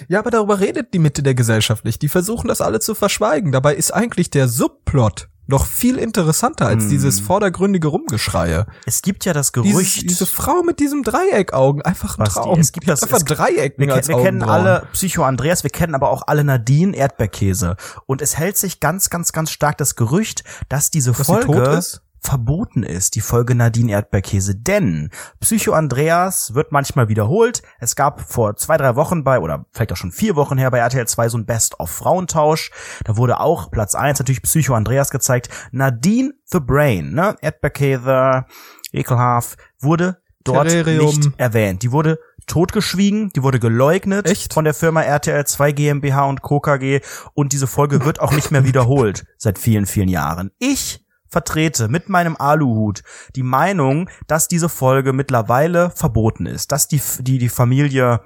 Ja, aber darüber redet die Mitte der Gesellschaft nicht. Die versuchen das alle zu verschweigen. Dabei ist eigentlich der Subplot noch viel interessanter als Hm. dieses vordergründige Rumgeschreie. Es gibt ja das Gerücht. diese Frau mit diesem Dreieckaugen, einfach ein Traum. es gibt das- einfach es- Dreiecken wir, als wir kennen alle Psycho Andreas, wir kennen aber auch alle Nadine Erdbeerkäse. Und es hält sich ganz, ganz, ganz stark das Gerücht, dass diese Dass Folge ist? Verboten ist, die Folge Nadine Erdbeerkäse. Denn Psycho Andreas wird manchmal wiederholt. Es gab vor zwei, drei Wochen bei, oder vielleicht auch schon vier Wochen her bei RTL 2 so ein Best-of-Frauentausch. Da wurde auch Platz eins natürlich Psycho Andreas gezeigt. Nadine the Brain, ne? Erdbeerkäse, ekelhaft, wurde dort Terrarium. nicht erwähnt. Die wurde totgeschwiegen, die wurde geleugnet Echt? von der Firma RTL 2 GmbH und Co. KG und diese Folge wird auch nicht mehr [LAUGHS] wiederholt seit vielen, vielen Jahren. Ich vertrete mit meinem Aluhut die Meinung, dass diese Folge mittlerweile verboten ist, dass die, die, die Familie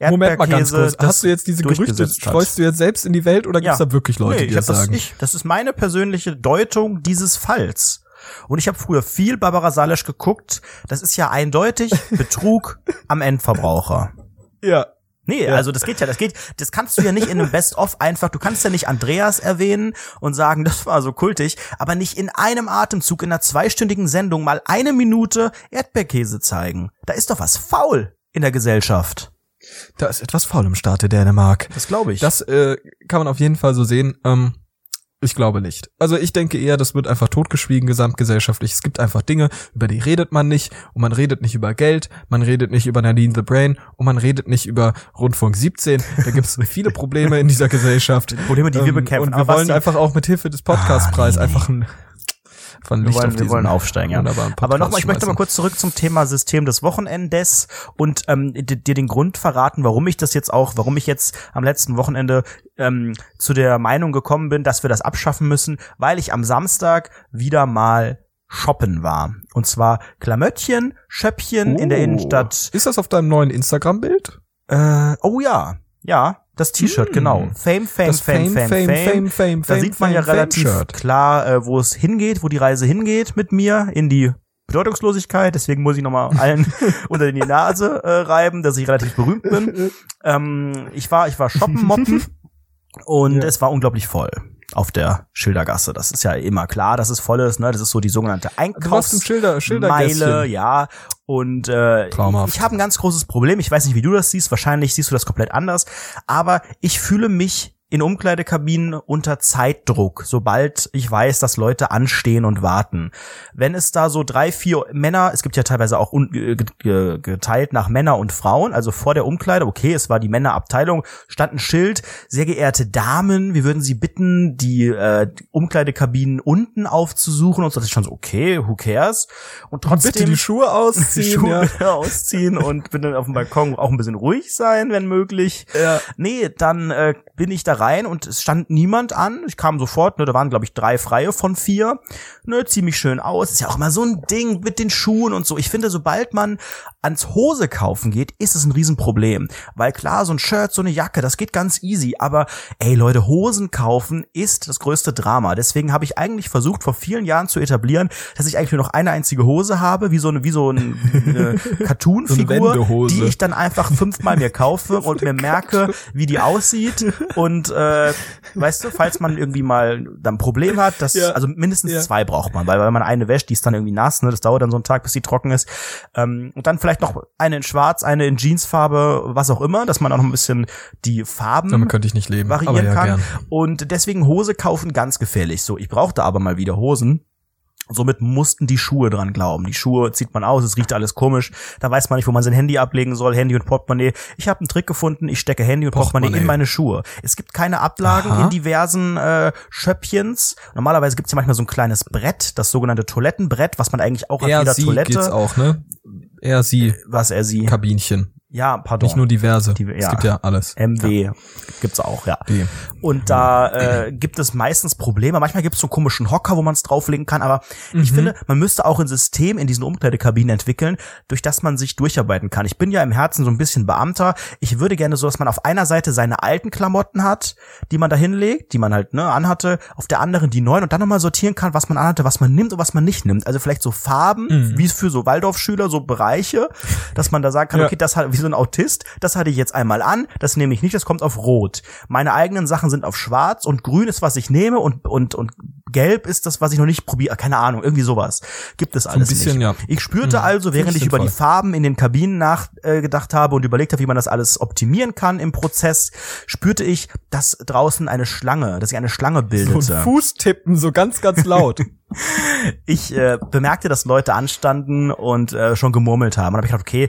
Moment mal ganz kurz. Hast du jetzt diese Gerüchte, streust du jetzt selbst in die Welt oder gibt es Ja. da wirklich Leute, Nee, die das, sagen? ich, das ist meine persönliche Deutung dieses Falls. Und ich habe früher viel Barbara Salisch geguckt. Das ist ja eindeutig [LAUGHS] Betrug am Endverbraucher. ja. Nee, Ja. also das geht ja, das geht, das kannst du ja nicht in einem Best-of einfach, du kannst ja nicht Andreas erwähnen und sagen, [LAUGHS] das war so kultig, aber nicht in einem Atemzug in einer zweistündigen Sendung mal eine Minute Erdbeerkäse zeigen. Da ist doch was faul in der Gesellschaft. Da ist etwas faul im Staate Dänemark. Das glaube ich. Das äh, kann man auf jeden Fall so sehen. Ähm, Ich glaube nicht. Also ich denke eher, das wird einfach totgeschwiegen gesamtgesellschaftlich. Es gibt einfach Dinge, über die redet man nicht und man redet nicht über Geld, man redet nicht über Nadine the Brain und man redet nicht über Rundfunk 17. Da gibt es [LAUGHS] viele Probleme in dieser Gesellschaft. Probleme, die wir Ähm, bekämpfen. Und wir wollen einfach auch mit Hilfe des Podcastpreis Ah, nee, nee. einfach ein von Wir Licht wollen, auf wir wollen aufsteigen, ja. Aber nochmal, ich möchte mal kurz zurück zum Thema System des Wochenendes und ähm, di- dir den Grund verraten, warum ich das jetzt auch, warum ich jetzt am letzten Wochenende ähm, zu der Meinung gekommen bin, dass wir das abschaffen müssen, weil ich am Samstag wieder mal shoppen war. Und zwar Klamöttchen, Schöppchen in der Oh. Innenstadt. Ist das auf deinem neuen Instagram-Bild? Äh, oh ja, ja, das T-Shirt, Hm. genau. Fame, Fame, Das Fame, Fame, Fame. Fame, Fame, Da Fame, sieht man ja Fame, relativ Fame-Shirt. klar, äh, wo es hingeht, wo die Reise hingeht mit mir in die Bedeutungslosigkeit. Deswegen muss ich nochmal [LAUGHS] allen [LAUGHS] unter die Nase äh, reiben, dass ich relativ berühmt bin. [LAUGHS] Ähm, ich war, ich war shoppen moppen und Ja. es war unglaublich voll auf der Schildergasse. Das ist ja immer klar, dass es voll ist. Ne? Das ist so die sogenannte Du warst im Einkaufs Schilder, ja. Und äh, Traumhaft. ich habe ein ganz großes Problem. Ich weiß nicht, wie du das siehst. Wahrscheinlich siehst du das komplett anders. Aber ich fühle mich in Umkleidekabinen unter Zeitdruck, sobald ich weiß, dass Leute anstehen und warten. Wenn es da so drei, vier Männer, es gibt ja teilweise auch ge- geteilt nach Männer und Frauen, also vor der Umkleide, okay, es war die Männerabteilung, stand ein Schild, sehr geehrte Damen, wir würden Sie bitten, die äh, Umkleidekabinen unten aufzusuchen und so, das ist schon so, okay, who cares? Und trotzdem Bitte die Schuhe [LAUGHS] ausziehen. die Schuhe ja. ausziehen und bin dann auf dem Balkon auch ein bisschen ruhig sein, wenn möglich. Ja. Nee, dann äh, bin ich da rein und es stand niemand an. Ich kam sofort, ne, da waren glaube ich drei freie von vier. Ne, zieh mich schön aus. Ist ja auch mal so ein Ding mit den Schuhen und so. Ich finde, sobald man ans Hose kaufen geht, ist es ein Riesenproblem. Weil klar, so ein Shirt, so eine Jacke, das geht ganz easy. Aber ey Leute, Hosen kaufen ist das größte Drama. Deswegen habe ich eigentlich versucht, vor vielen Jahren zu etablieren, dass ich eigentlich nur noch eine einzige Hose habe, wie so eine, wie so ein, eine [LAUGHS] Cartoon-Figur, Wendehose. die ich dann einfach fünfmal mir kaufe und mir merke, wie die aussieht. [LAUGHS] Und äh, weißt du, falls man irgendwie mal dann ein Problem hat, das, Ja. also mindestens Ja. zwei braucht man, weil wenn man eine wäscht, die ist dann irgendwie nass, ne? Das dauert dann so einen Tag, bis die trocken ist. Ähm, und dann vielleicht noch eine in Schwarz, eine in Jeansfarbe, was auch immer, dass man auch noch ein bisschen die Farben Damit könnte ich nicht leben. variieren aber ja, kann. Gern. Und deswegen Hose kaufen ganz gefährlich. So, ich brauchte aber mal wieder Hosen. Somit mussten die Schuhe dran glauben. Die Schuhe zieht man aus, es riecht alles komisch. Da weiß man nicht, wo man sein Handy ablegen soll. Handy und Portemonnaie. Ich habe einen Trick gefunden. Ich stecke Handy und Portemonnaie, in Portemonnaie. meine Schuhe. Es gibt keine Ablagen Aha. in diversen äh, Schöppchens. Normalerweise gibt es ja manchmal so ein kleines Brett, das sogenannte Toilettenbrett, was man eigentlich auch an Er, jeder sie Toilette, geht's auch, ne? Er, sie, was er sie. Kabinchen. Ja, pardon. Nicht nur diverse. Die- Es ja. gibt ja alles. MW gibt's auch, ja. Die. Und da äh, gibt es meistens Probleme. Manchmal gibt es so komischen Hocker, wo man es drauflegen kann. Aber Mhm. ich finde, man müsste auch ein System in diesen Umkleidekabinen entwickeln, durch das man sich durcharbeiten kann. Ich bin ja im Herzen so ein bisschen Beamter. Ich würde gerne so, dass man auf einer Seite seine alten Klamotten hat, die man da hinlegt, die man halt ne, anhatte, auf der anderen die neuen und dann nochmal sortieren kann, was man anhatte, was man nimmt und was man nicht nimmt. Also vielleicht so Farben, Mhm. wie es für so Waldorfschüler, so Bereiche, dass man da sagen kann, Ja. okay, das hat so ein Autist, das hatte ich jetzt einmal an, das nehme ich nicht, das kommt auf Rot. Meine eigenen Sachen sind auf Schwarz und Grün ist, was ich nehme und und und Gelb ist das, was ich noch nicht probiere. Keine Ahnung, irgendwie sowas gibt es alles bisschen, nicht. ja. Ich spürte Mhm. also, während ich über die. Farben in den Kabinen nachgedacht äh, habe und überlegt habe, wie man das alles optimieren kann im Prozess, spürte ich, dass draußen eine Schlange, dass sich eine Schlange So bildete. ein Fußtippen, so ganz, ganz laut. [LAUGHS] ich äh, bemerkte, dass Leute anstanden und äh, schon gemurmelt haben. Und habe ich gedacht, okay,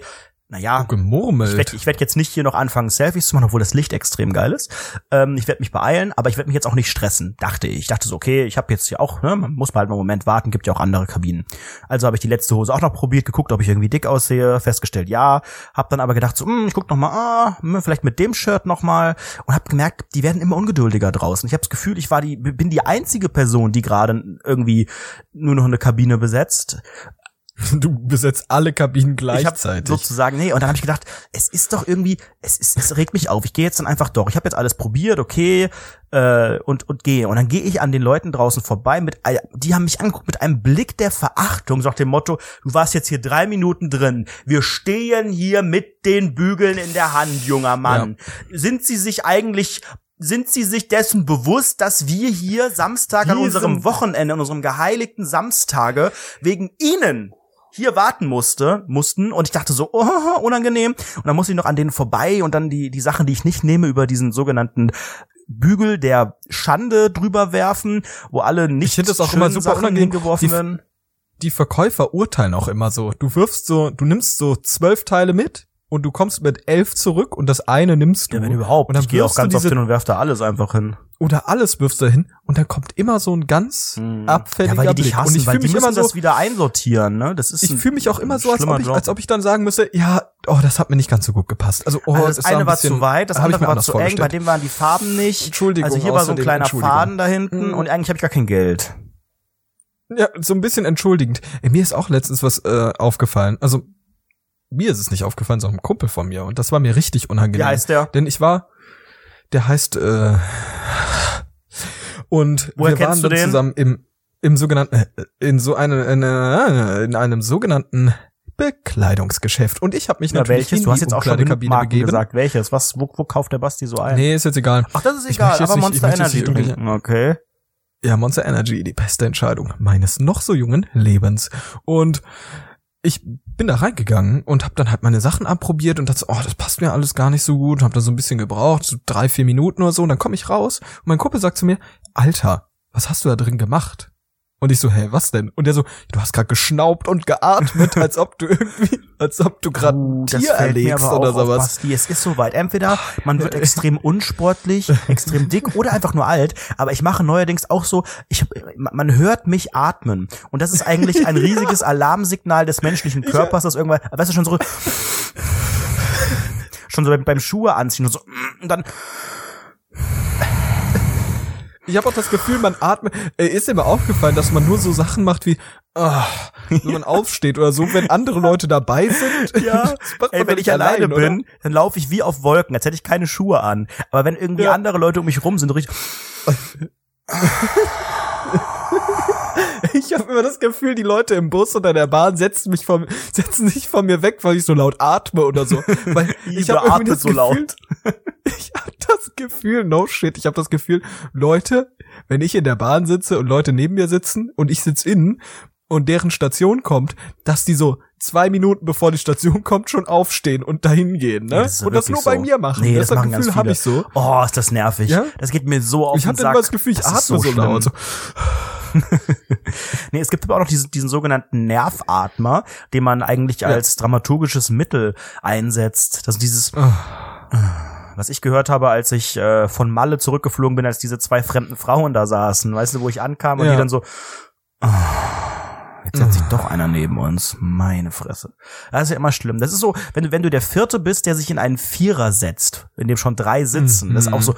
naja, Gemurmelt. ich werde ich werd jetzt nicht hier noch anfangen, Selfies zu machen, obwohl das Licht extrem geil ist. Ähm, ich werde mich beeilen, aber ich werde mich jetzt auch nicht stressen, dachte ich. Ich dachte so, okay, ich habe jetzt hier auch, ne, man muss mal halt einen Moment warten, gibt ja auch andere Kabinen. Also habe ich die letzte Hose auch noch probiert, geguckt, ob ich irgendwie dick aussehe, festgestellt, ja. Hab dann aber gedacht, so, hm, ich guck noch mal, ah, hm, vielleicht mit dem Shirt noch mal und habe gemerkt, die werden immer ungeduldiger draußen. Ich habe das Gefühl, ich war die, bin die einzige Person, die gerade irgendwie nur noch eine Kabine besetzt. [LAUGHS] Du besetzt alle Kabinen gleichzeitig. sozusagen, nee, und dann habe ich gedacht, es ist doch irgendwie, es ist, es regt mich auf. Ich gehe jetzt dann einfach doch. Ich habe jetzt alles probiert, okay, äh, und und gehe. Und dann gehe ich an den Leuten draußen vorbei mit, die haben mich angeguckt mit einem Blick der Verachtung, so nach dem Motto, du warst jetzt hier drei Minuten drin. Wir stehen hier mit den Bügeln in der Hand, junger Mann. Sind Sie sich eigentlich sind Sie sich dessen bewusst, dass wir hier Samstag an unserem Wochenende, an unserem geheiligten Samstage, wegen Ihnen hier warten musste, mussten und ich dachte so, oh, [LAUGHS] unangenehm. Und dann musste ich noch an denen vorbei und dann die, die Sachen, die ich nicht nehme, über diesen sogenannten Bügel der Schande drüber werfen, wo alle nicht Ich finde das auch immer super Sachen unangenehm. hingeworfen werden. Die Verkäufer urteilen auch immer so. Du wirfst so, du nimmst so zwölf Teile mit und du kommst mit elf zurück und das eine nimmst du. Ja, wenn überhaupt. Und dann ich gehe auch ganz oft hin und werf da alles einfach hin. Oder alles wirfst du hin und dann kommt immer so ein ganz abfälliger Hm. ja, weil die dich Blick. hassen, und ich fühle mich immer so, das wieder einsortieren, ne? Das ist ich fühle mich auch immer so, als ob, ich, Job. als ob ich dann sagen müsste, ja, oh, das hat mir nicht ganz so gut gepasst. Also, oh, Also das das eine ein war bisschen- zu weit, das andere war zu eng, bei dem waren die Farben nicht. Entschuldigung, Also hier war so ein kleiner. Faden da hinten Mhm. und eigentlich habe ich gar kein Geld. Ja, so ein bisschen entschuldigend. Mir ist auch letztens was äh, aufgefallen. Also mir ist es nicht aufgefallen, sondern einem Kumpel von mir. Und das war mir richtig unangenehm. Wie heißt der? Denn ich war, der heißt, äh, und Woher wir waren dann zusammen im, im sogenannten, äh, in so einem, in, äh, in einem sogenannten Bekleidungsgeschäft. Und ich habe mich Ja, natürlich welches? in Du hast die jetzt auch schon Marken begeben. gesagt. Welches? Was, wo, wo kauft der Basti so ein? Nee, ist jetzt egal. Ach, das ist egal, aber nicht- ich Monster Energy trinken. Okay. Ja, Monster Energy, die beste Entscheidung meines noch so jungen Lebens. Und ich bin da reingegangen und habe dann halt meine Sachen abprobiert und dachte, oh, das passt mir alles gar nicht so gut. Habe da so ein bisschen gebraucht, so drei, vier Minuten oder so. Und dann komme ich raus und mein Kumpel sagt zu mir, Alter, was hast du da drin gemacht? Und ich so, hä, was denn? Und der so, du hast gerade geschnaubt und geatmet, [LAUGHS] als ob du irgendwie, als ob du gerade Uh, Tier erlegst oder sowas. Basti. Es ist soweit. Entweder man wird extrem unsportlich, [LAUGHS] extrem dick oder einfach nur alt. Aber ich mache neuerdings auch so, ich, man hört mich atmen. Und das ist eigentlich ein [LAUGHS] riesiges Alarmsignal des menschlichen Körpers, das irgendwann, weißt du, schon so, schon so beim, beim Schuhe anziehen und so, und dann, Ich habe auch das Gefühl, man atmet. Äh, ist dir mal aufgefallen, dass man nur so Sachen macht wie, ah, wenn man [LAUGHS] aufsteht oder so, wenn andere Leute dabei sind. [LAUGHS] Ja, ey, wenn ich alleine allein, bin, dann laufe ich wie auf Wolken, als hätte ich keine Schuhe an. Aber wenn irgendwie Ja. andere Leute um mich rum sind, richtig, [LAUGHS] Oder? [LAUGHS] Ich habe immer das Gefühl, die Leute im Bus oder der Bahn setzen mich von, [LAUGHS] setzen sich von mir weg, weil ich so laut atme oder so. Weil [LAUGHS] ich habe irgendwie atmet das so Gefühl, laut? ich habe das Gefühl, no shit, ich habe das Gefühl, Leute, wenn ich in der Bahn sitze und Leute neben mir sitzen und ich sitz innen und deren Station kommt, dass die so zwei Minuten bevor die Station kommt schon aufstehen und dahin gehen, ne? Ja, das und das nur bei so. mir machen. Nee, das, das machen Gefühl habe ich so. oh, ist das nervig. Ja? Das geht mir so auf Ich den hatte Sack. immer das Gefühl, ich Das atme so, schlimm. laut. So. [LAUGHS] Nee, es gibt aber auch noch diesen, diesen sogenannten Nervatmer, den man eigentlich als dramaturgisches Mittel einsetzt. Das ist dieses, was ich gehört habe, als ich äh, von Malle zurückgeflogen bin, als diese zwei fremden Frauen da saßen. Weißt du, wo ich ankam und Ja. die dann so, ah, jetzt setzt sich doch einer neben uns. Meine Fresse. Das ist ja immer schlimm. Das ist so, wenn du, wenn du der Vierte bist, der sich in einen Vierer setzt, in dem schon drei sitzen. Das ist auch so,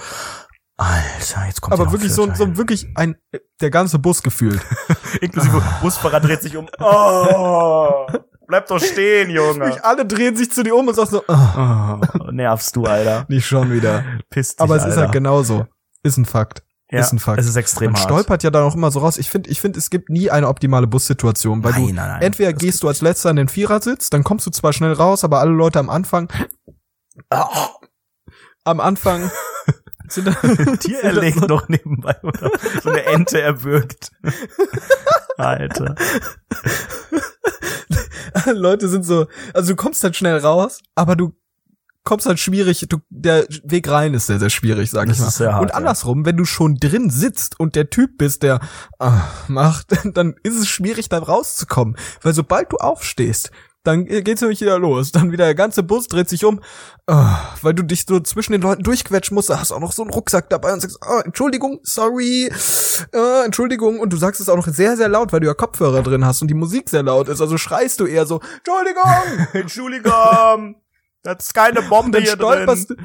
Alter, jetzt kommt Aber wirklich so, so wirklich ein, der ganze Bus gefühlt. [LAUGHS] Inklusive Busfahrer dreht sich um. [LAUGHS] Oh, bleib doch stehen, Junge. Wirklich [LAUGHS] alle drehen sich zu dir um und sagen so, ah, Oh, nervst du, Alter. nicht schon wieder. Piss dich, Aber es ist Alter. halt genauso. Ist ein Fakt. ja, ist ein Fakt. Es ist extrem Man hart. stolpert ja da auch immer so raus. Ich finde, ich finde, es gibt nie eine optimale Bussituation, weil Nein, du nein, nein. entweder Das gehst du als letzter in den Vierersitz, dann kommst du zwar schnell raus, aber alle Leute am Anfang, am Anfang sind [LAUGHS] Tier erlegt noch nebenbei, oder? So eine Ente erwürgt. Alter. [LAUGHS] Leute sind so, also du kommst halt schnell raus, aber du kommst halt schwierig, du, der Weg rein ist sehr, sehr schwierig, sag Das ich mal. ist sehr hart, und ja. andersrum, wenn du schon drin sitzt und der Typ bist, der ah, macht, [LAUGHS] dann ist es schwierig, da rauszukommen. Weil sobald du aufstehst, dann geht's nämlich wieder los. Dann wieder der ganze Bus dreht sich um, ah, weil du dich so zwischen den Leuten durchquetschen musst. Da hast auch noch so einen Rucksack dabei und sagst, ah, Entschuldigung, sorry, äh, Entschuldigung. Und du sagst es auch noch sehr, sehr laut, weil du ja Kopfhörer drin hast und die Musik sehr laut ist. Also schreist du eher so, Entschuldigung! [LAUGHS] Entschuldigung. Das ist keine Bombe dann hier stolperst du,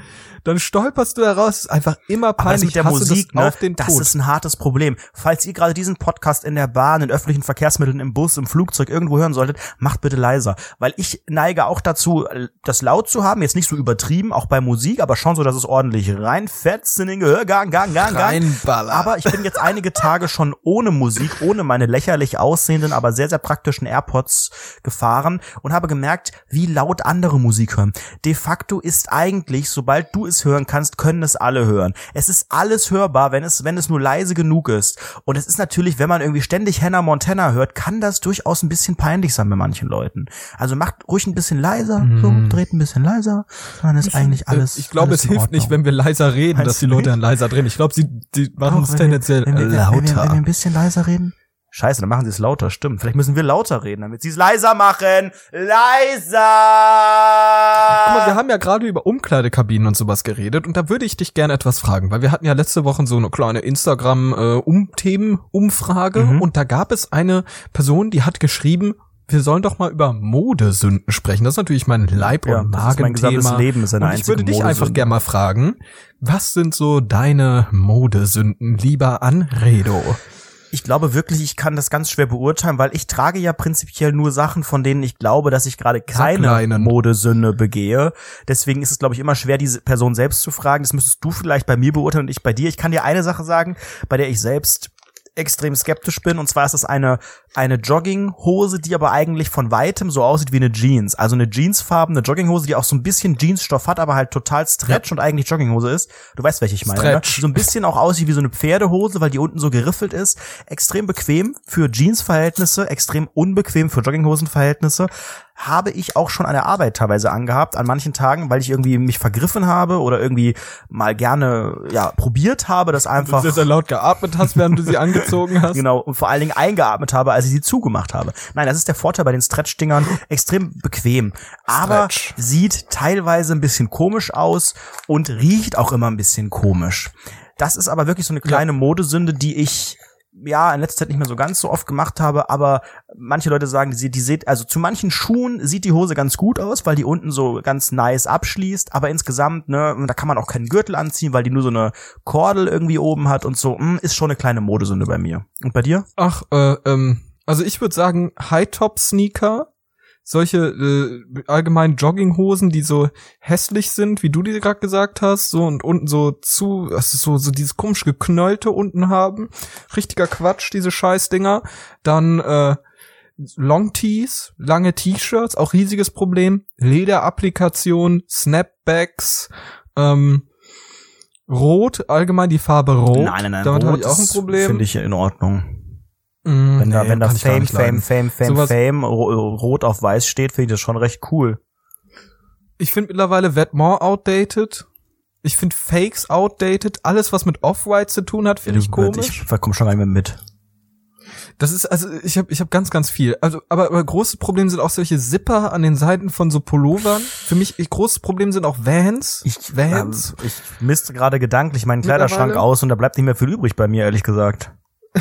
dann stolperst du da raus. Das ist einfach immer Aber das peinlich. mit der Musik, das ne, auf den das Tod. ist ein hartes Problem. Falls ihr gerade diesen Podcast in der Bahn, in öffentlichen Verkehrsmitteln, im Bus, im Flugzeug irgendwo hören solltet, macht bitte leiser. Weil ich neige auch dazu, das laut zu haben, jetzt nicht so übertrieben, auch bei Musik, aber schon so, dass es ordentlich reinfetzt in den Gehörgang, gang, gang, gang. Reinballer. Aber ich bin jetzt einige Tage schon ohne Musik, ohne meine lächerlich aussehenden, aber sehr, sehr praktischen AirPods gefahren und habe gemerkt, wie laut andere Musik hören. De facto ist eigentlich, sobald du es hören kannst, können es alle hören. Es ist alles hörbar, wenn es, wenn es nur leise genug ist. Und es ist natürlich, wenn man irgendwie ständig Hannah Montana hört, kann das durchaus ein bisschen peinlich sein bei manchen Leuten. Also macht ruhig ein bisschen leiser, so, dreht ein bisschen leiser, dann ist eigentlich alles. Äh, ich glaube, alles es hilft nicht, wenn wir leiser reden, Meinst dass die Leute dann leiser drehen. Ich glaube, sie die machen es tendenziell wenn wir, wenn wir, lauter. Wenn wir, wenn wir ein bisschen leiser reden. Scheiße, dann machen sie es lauter, stimmt. Vielleicht müssen wir lauter reden, damit sie es leiser machen. Leiser! Guck mal, wir haben ja gerade über Umkleidekabinen und sowas geredet und da würde ich dich gerne etwas fragen, weil wir hatten ja letzte Woche so eine kleine Instagram-Themen-Umfrage Mhm. und da gab es eine Person, die hat geschrieben, wir sollen doch mal über Modesünden sprechen. Das ist natürlich mein Leib- Ja, und gesamtes Magenthema. Leben, ist eine Und ich würde dich einfach Modesünde. gerne mal fragen, was sind so deine Modesünden, lieber Anredo? Ich glaube wirklich, ich kann das ganz schwer beurteilen, weil ich trage ja prinzipiell nur Sachen, von denen ich glaube, dass ich gerade keine. Modesünde begehe. Deswegen ist es, glaube ich, immer schwer, diese Person selbst zu fragen. Das müsstest du vielleicht bei mir beurteilen und ich bei dir. Ich kann dir eine Sache sagen, bei der ich selbst extrem skeptisch bin. Und zwar ist das eine, eine Jogginghose, die aber eigentlich von weitem so aussieht wie eine Jeans. Also eine jeansfarbene Jogginghose, die auch so ein bisschen Jeansstoff hat, aber halt total Stretch und eigentlich Jogginghose ist. Du weißt, welche ich meine. Ne? Stretch. So ein bisschen auch aussieht wie so eine Pferdehose, weil die unten so geriffelt ist. Extrem bequem für Jeans-Verhältnisse, extrem unbequem für Jogginghosen-Verhältnisse. Habe ich auch schon an der Arbeit teilweise angehabt, an manchen Tagen, weil ich irgendwie mich vergriffen habe oder irgendwie mal gerne, ja, probiert habe, das einfach. Dass du sehr laut geatmet hast, während du sie angezogen [LAUGHS] hast. Genau, und vor allen Dingen eingeatmet habe, als ich sie zugemacht habe. Nein, das ist der Vorteil bei den Stretch-Dingern. Extrem bequem. Aber Stretch. sieht teilweise ein bisschen komisch aus und riecht auch immer ein bisschen komisch. Das ist aber wirklich so eine kleine Modesünde, die ich ja in letzter Zeit nicht mehr so ganz so oft gemacht habe, aber manche Leute sagen, die, die sieht, also zu manchen Schuhen sieht die Hose ganz gut aus, weil die unten so ganz nice abschließt, aber insgesamt, ne, da kann man auch keinen Gürtel anziehen, weil die nur so eine Kordel irgendwie oben hat und so, hm, ist schon eine kleine Modesünde bei mir. Und bei dir? Ach, äh, ähm, also ich würde sagen High-Top-Sneaker, solche äh, allgemein Jogginghosen, die so hässlich sind, wie du die gerade gesagt hast, so und unten so zu, also so so dieses komisch geknollte unten haben, richtiger Quatsch, diese Scheißdinger. Dann äh, Long Tees, lange T-Shirts, auch riesiges Problem. Lederapplikation, Snapbacks, ähm, Rot, allgemein die Farbe Rot. Nein, nein, nein. Damit habe ich auch ein Problem. Finde ich in Ordnung. Mm, Wenn da, nee, wenn da Fame, Fame. Fame, Fame, Sowas- Fame, ro- rot auf weiß steht, finde ich das schon recht cool. Ich finde mittlerweile Vetements outdated. Ich finde Fakes outdated. Alles, was mit Off-White zu tun hat, finde ich komisch. Ich komm schon mehr mit. Das ist, also ich habe ich hab ganz, ganz viel. Also, aber, aber großes Problem sind auch solche Zipper an den Seiten von so Pullovern. Für mich, ich, großes Problem sind auch Vans. Ich, Vans. ähm, ich misste gerade gedanklich meinen Kleiderschrank aus und da bleibt nicht mehr viel übrig bei mir, ehrlich gesagt. [LAUGHS]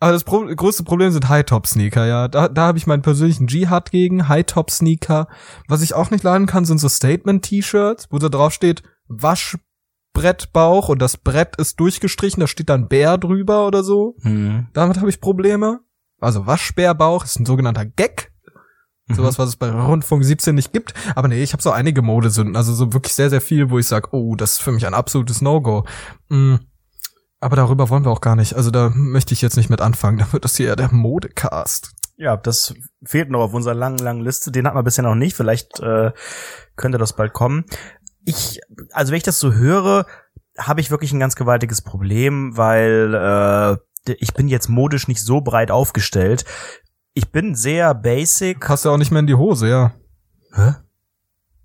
Aber das Pro größte Problem sind High-Top-Sneaker, ja. Da, da habe ich meinen persönlichen Jihad gegen. High-Top-Sneaker. Was ich auch nicht leiden kann, sind so Statement-T-Shirts, wo da drauf steht, Waschbrettbauch und das Brett ist durchgestrichen, da steht dann Bär drüber oder so. Hm. Damit habe ich Probleme. Also Waschbärbauch ist ein sogenannter Gag. Mhm. Sowas, was es bei Rundfunk 17 nicht gibt. Aber nee, ich habe so einige Modesünden. Also so wirklich sehr, sehr viel, wo ich sage, oh, das ist für mich ein absolutes No-Go. Mm. Aber darüber wollen wir auch gar nicht. Also da möchte ich jetzt nicht mit anfangen. [LAUGHS] Da wird das hier eher der Modecast. Ja, das fehlt noch auf unserer langen, langen Liste. Den hat man bisher noch nicht. Vielleicht äh, könnte das bald kommen. Ich, also wenn ich das so höre, habe ich wirklich ein ganz gewaltiges Problem, weil äh, ich bin jetzt modisch nicht so breit aufgestellt. Ich bin sehr basic. Passt ja auch nicht mehr in die Hose, ja. Hä?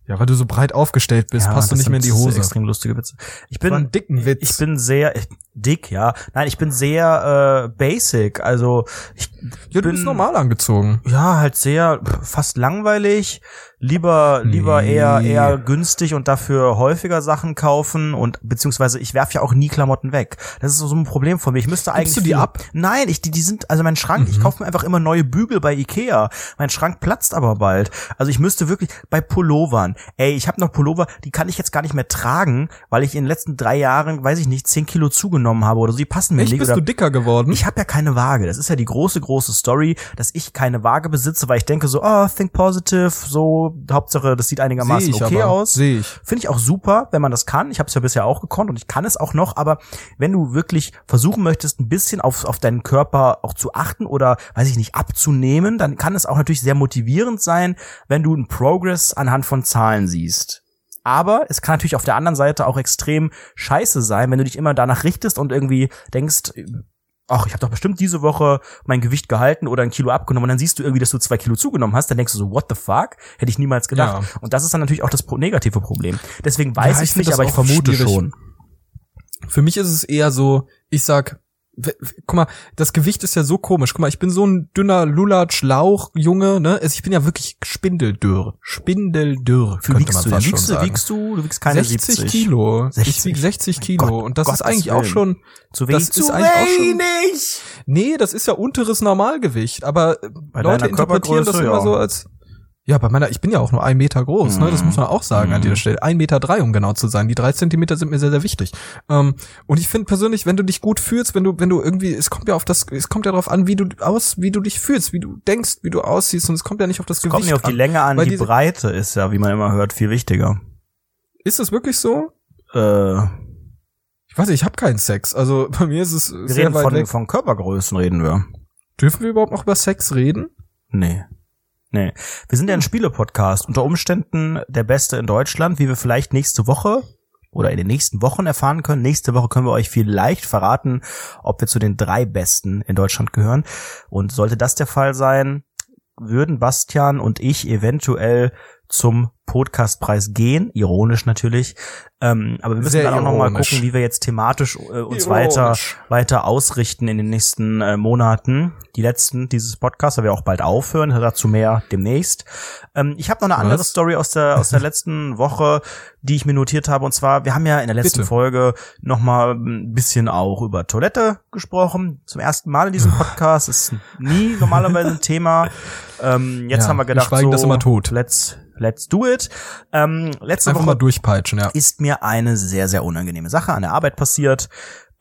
Ja, weil du so breit aufgestellt bist, Ja, passt du nicht mehr in die Hose. Extrem lustige Witze. Ich bin ein dicken Witz. Ich bin sehr äh, dick, ja. Nein, ich bin sehr äh, basic. Also ich ja, du bin bist normal angezogen. ja halt sehr fast langweilig. Lieber lieber Nee. eher eher günstig und dafür häufiger Sachen kaufen und beziehungsweise ich werfe ja auch nie Klamotten weg. Das ist so ein Problem von mir. Ich müsste eigentlich du die viel- ab? Nein, ich die die sind also mein Schrank. Ich Mhm. kaufe mir einfach immer neue Bügel bei Ikea. Mein Schrank platzt aber bald. Also ich müsste wirklich bei Pullovern. Ey, ich habe noch Pullover, die kann ich jetzt gar nicht mehr tragen, weil ich in den letzten drei Jahren, weiß ich nicht, zehn Kilo zugenommen abgenommen habe oder so, die passen mir Echt, nicht. bist Oder du dicker geworden? ich habe ja keine Waage. Das ist ja die große, große Story, dass ich keine Waage besitze, weil ich denke so, oh, think positive, so, Hauptsache, das sieht einigermaßen okay aber. aus. Sehe ich. Finde ich auch super, wenn man das kann. Ich habe es ja bisher auch gekonnt und ich kann es auch noch, aber wenn du wirklich versuchen möchtest, ein bisschen auf, auf deinen Körper auch zu achten oder, weiß ich nicht, abzunehmen, dann kann es auch natürlich sehr motivierend sein, wenn du einen Progress anhand von Zahlen siehst. Aber es kann natürlich auf der anderen Seite auch extrem scheiße sein, wenn du dich immer danach richtest und irgendwie denkst, ach, ich habe doch bestimmt diese Woche mein Gewicht gehalten oder ein Kilo abgenommen und dann siehst du irgendwie, dass du zwei Kilo zugenommen hast, dann denkst du so, what the fuck? Hätte ich niemals gedacht. Ja. Und das ist dann natürlich auch das negative Problem. Deswegen weiß Ja, ich ich nicht, aber ich vermute schwierig. schon. Für mich ist es eher so, ich sag, guck mal, das Gewicht ist ja so komisch. Guck mal, ich bin so ein dünner Lulatsch Lauch Junge, ne? Also ich bin ja wirklich spindeldürr, spindeldürr, Wie könnte wiegst man du, fast schon wiegst du, sagen. wiegst du, du wiegst keine 60 70. Kilo. 60. Ich wieg 60 Mein Kilo Gott, und das Gottes ist eigentlich auch Willen. schon Zu wenig, das zu ist eigentlich auch schon- wenig. Nee, das ist ja unteres Normalgewicht, aber äh, Bei Leute interpretieren das immer so als ja, bei meiner, ich bin ja auch nur ein Meter groß, ne? Das Mhm. muss man auch sagen an Mhm. dieser Stelle. Ein Meter drei, um genau zu sein. Die drei Zentimeter sind mir sehr, sehr wichtig. Ähm, und ich finde persönlich, wenn du dich gut fühlst, wenn du, wenn du irgendwie, es kommt ja auf das, es kommt ja darauf an, wie du aus, wie du dich fühlst, wie du denkst, wie du aussiehst, und es kommt ja nicht auf das Es Gewicht kommt nicht auf die. Länge an, die diese- Breite ist ja, wie man immer hört, viel wichtiger. Ist das wirklich so? Äh, Ich weiß nicht, ich habe keinen Sex. Also [LAUGHS] bei mir ist es wir sehr reden weit von, weg. von Körpergrößen reden wir. Dürfen wir überhaupt noch über Sex reden? Nee. Nee. Wir sind ja ein Spiele-Podcast. Unter Umständen der beste in Deutschland, wie wir vielleicht nächste Woche oder in den nächsten Wochen erfahren können. Nächste Woche können wir euch vielleicht verraten, ob wir zu den drei Besten in Deutschland gehören. Und sollte das der Fall sein, würden Bastian und ich eventuell zum Podcastpreis gehen, ironisch natürlich. Ähm, aber wir müssen Sehr dann auch noch mal ironisch. gucken, wie wir jetzt thematisch äh, uns Ironisch. weiter weiter ausrichten in den nächsten äh, Monaten. Die letzten dieses Podcasts, weil wir auch bald aufhören, dazu mehr demnächst. Ähm, ich habe noch eine andere Was? Story aus der aus der letzten Woche, die ich mir notiert habe. Und zwar, wir haben ja in der letzten Bitte. Folge noch mal ein bisschen auch über Toilette gesprochen. Zum ersten Mal in diesem [LAUGHS] Podcast. ist nie normalerweise ein Thema. Ähm, jetzt Ja, haben wir wir gedacht, schweigen so, das immer tot. let's let's do it. Ähm, letzte Einfach Woche mal durchpeitschen, ja. ist mir eine sehr, sehr unangenehme Sache an der Arbeit passiert,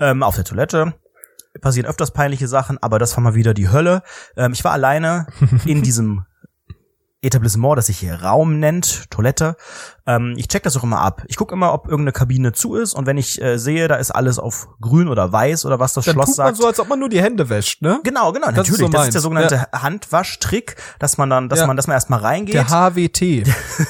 ähm, auf der Toilette. Passieren öfters peinliche Sachen, aber das war mal wieder die Hölle. Ähm, ich war alleine in [LAUGHS] diesem Etablissement, das sich hier Raum nennt, Toilette. Ähm, ich check das auch immer ab. Ich gucke immer, ob irgendeine Kabine zu ist und wenn ich äh, sehe, da ist alles auf grün oder weiß oder was das Dann Schloss tut man sagt. so, als ob man nur die Hände wäscht, ne? Genau, genau, Das ist natürlich. so Das ist der sogenannte Handwaschtrick, dass man dann, dass Ja. man, dass man erstmal reingeht. Der HWT.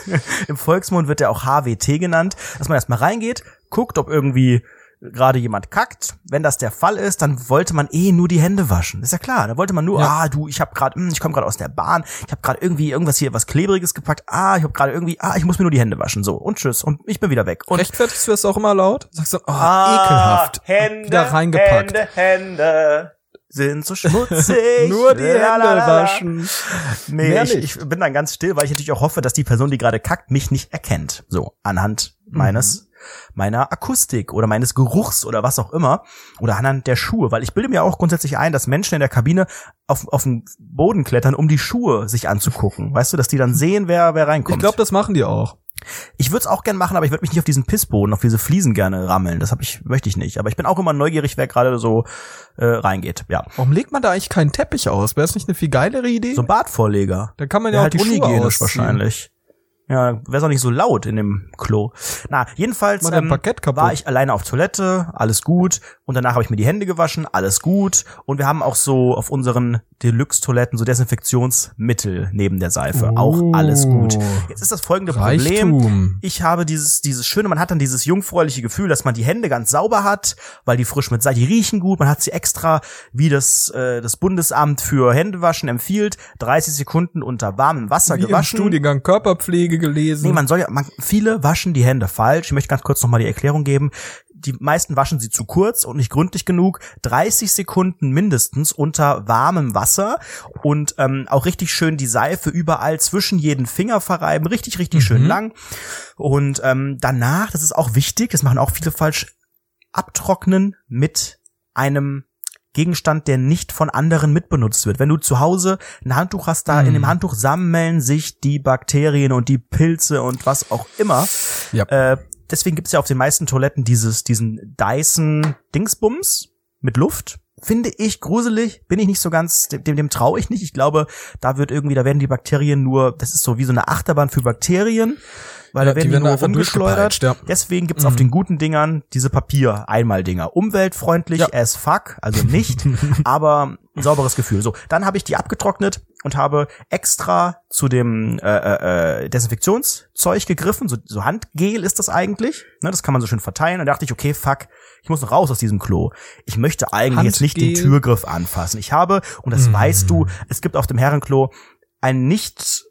[LAUGHS] Im Volksmund wird er auch HWT genannt, dass man erstmal reingeht, guckt, ob irgendwie gerade jemand kackt. Wenn das der Fall ist, dann wollte man eh nur die Hände waschen. Ist ja klar. Da wollte man nur, Ja. ah, du, ich habe gerade, ich komme gerade aus der Bahn, ich habe gerade irgendwie irgendwas hier, was klebriges gepackt. Ah, ich habe gerade irgendwie, ah, ich muss mir nur die Hände waschen. So und tschüss und ich bin wieder weg. Und Rechtfertigst du das auch immer laut? Sagst du, oh, ah, ekelhaft. Hände, Wieder reingepackt. Hände, Hände sind so schmutzig. [LAUGHS] Nur die Hände waschen. Nee, ich, ich bin dann ganz still, weil ich natürlich auch hoffe, dass die Person, die gerade kackt, mich nicht erkennt. So, anhand meines, meiner Akustik oder meines Geruchs oder was auch immer. Oder anhand der Schuhe, weil ich bilde mir auch grundsätzlich ein, dass Menschen in der Kabine auf, auf den Boden klettern, um die Schuhe sich anzugucken. Weißt du, dass die dann sehen, wer, wer reinkommt. Ich glaube, das machen die auch. Ich würde es auch gern machen, aber ich würde mich nicht auf diesen Pissboden, auf diese Fliesen gerne rammeln. Das hab ich, möchte ich nicht. Aber ich bin auch immer neugierig, wer gerade so äh, reingeht. Ja. Warum legt man da eigentlich keinen Teppich aus? Wäre das nicht eine viel geilere Idee? So ein Badvorleger. da kann man ja Ja, auch halt die Schuhe unhygienisch ausziehen. wahrscheinlich. Ja, wäre auch nicht so laut in dem Klo. Na, jedenfalls ähm, war ich alleine auf Toilette, alles gut. Und danach habe ich mir die Hände gewaschen, alles gut. Und wir haben auch so auf unseren Deluxe-Toiletten so Desinfektionsmittel neben der Seife. Auch Oh. alles gut. Jetzt ist das folgende Problem. Reichtum. Ich habe dieses, dieses schöne, man hat dann dieses jungfräuliche Gefühl, dass man die Hände ganz sauber hat, weil die frisch mit Seife, die riechen gut, man hat sie extra, wie das, äh, das Bundesamt für Händewaschen empfiehlt, 30 Sekunden unter warmem Wasser Wie im gewaschen. Studiengang Körperpflege gelesen. Nee, man soll ja, man, viele waschen die Hände falsch. Ich möchte ganz kurz nochmal die Erklärung geben. Die meisten waschen sie zu kurz und nicht gründlich genug. 30 Sekunden mindestens unter warmem Wasser und ähm, auch richtig schön die Seife überall zwischen jeden Finger verreiben. Richtig, richtig schön lang. Und ähm, danach, das ist auch wichtig, das machen auch viele falsch, abtrocknen mit einem Gegenstand, der nicht von anderen mitbenutzt wird. Wenn du zu Hause ein Handtuch hast, da in dem Handtuch sammeln sich die Bakterien und die Pilze und was auch immer. Ja. Äh, deswegen gibt's ja auf den meisten Toiletten dieses, diesen Dyson Dingsbums mit Luft. Finde ich gruselig, bin ich nicht so ganz, dem, dem, traue ich nicht. Ich glaube, da wird irgendwie, da werden die Bakterien nur, das ist so wie so eine Achterbahn für Bakterien, weil Ja, da werden die die, nur rumgeschleudert. ja. Deswegen gibt's auf den guten Dingern diese Papier-Einmal-Dinger. Umweltfreundlich Ja. as fuck, also nicht, [LAUGHS] aber ein sauberes Gefühl. So, dann habe ich die abgetrocknet und habe extra zu dem äh, äh, äh, Desinfektionszeug gegriffen. So, so Handgel ist das eigentlich. Ne, das kann man so schön verteilen. Und da dachte ich, okay, fuck, ich muss noch raus aus diesem Klo. Ich möchte eigentlich jetzt nicht den Handgel? Türgriff anfassen. Ich habe, und das weißt du, es gibt auf dem Herrenklo einen nicht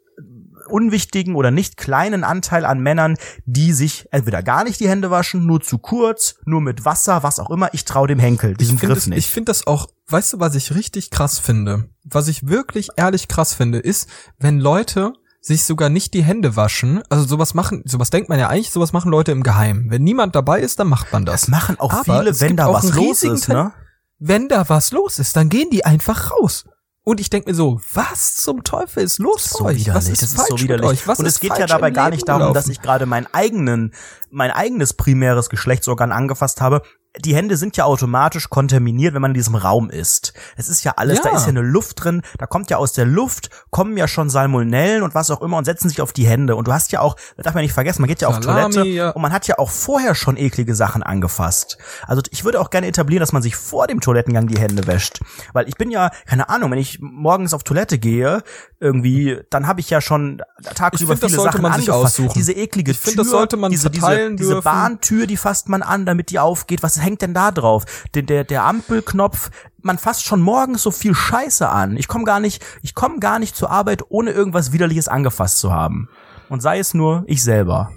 unwichtigen oder nicht kleinen Anteil an Männern, die sich entweder gar nicht die Hände waschen, nur zu kurz, nur mit Wasser, was auch immer. Ich traue dem Henkel, finde Griff das, nicht. ich finde das auch, weißt du, was ich richtig krass finde? Was ich wirklich ehrlich krass finde, ist, wenn Leute sich sogar nicht die Hände waschen, also sowas machen, sowas denkt man ja eigentlich, sowas machen Leute im Geheimen. Wenn niemand dabei ist, dann macht man das. das machen auch Aber viele, wenn da was los ist, ne? Wenn da was los ist, dann gehen die einfach raus. Und ich denke mir so, was zum Teufel ist los so bei euch? widerlich, Was ist das ist falsch so mit widerlich. euch? Was und es geht ja dabei gar nicht darum, gelaufen? dass ich gerade meinen eigenen, mein eigenes primäres Geschlechtsorgan angefasst habe. Die Hände sind ja automatisch kontaminiert, wenn man in diesem Raum ist. Es ist ja alles, da Ja. ist ja eine Luft drin, da kommt ja aus der Luft, kommen ja schon Salmonellen und was auch immer und setzen sich auf die Hände. Und du hast ja auch, das darf man nicht vergessen, man geht ja auf Salami, Toilette ja. und man hat ja auch vorher schon eklige Sachen angefasst. Also ich würde auch gerne etablieren, dass man sich vor dem Toilettengang die Hände wäscht. Weil ich bin ja, keine Ahnung, wenn ich morgens auf Toilette gehe, irgendwie, dann habe ich ja schon tagsüber find, viele Sachen angefasst. aussuchen. Diese eklige Ich find, Tür, diese, diese, diese. Bahntür, die fasst man an, damit die aufgeht. Was hängt denn da drauf? Der, der, der Ampelknopf, man fasst schon morgens so viel Scheiße an. Ich komme gar nicht, ich komme gar nicht zur Arbeit, ohne irgendwas widerliches angefasst zu haben. Und sei es nur ich selber.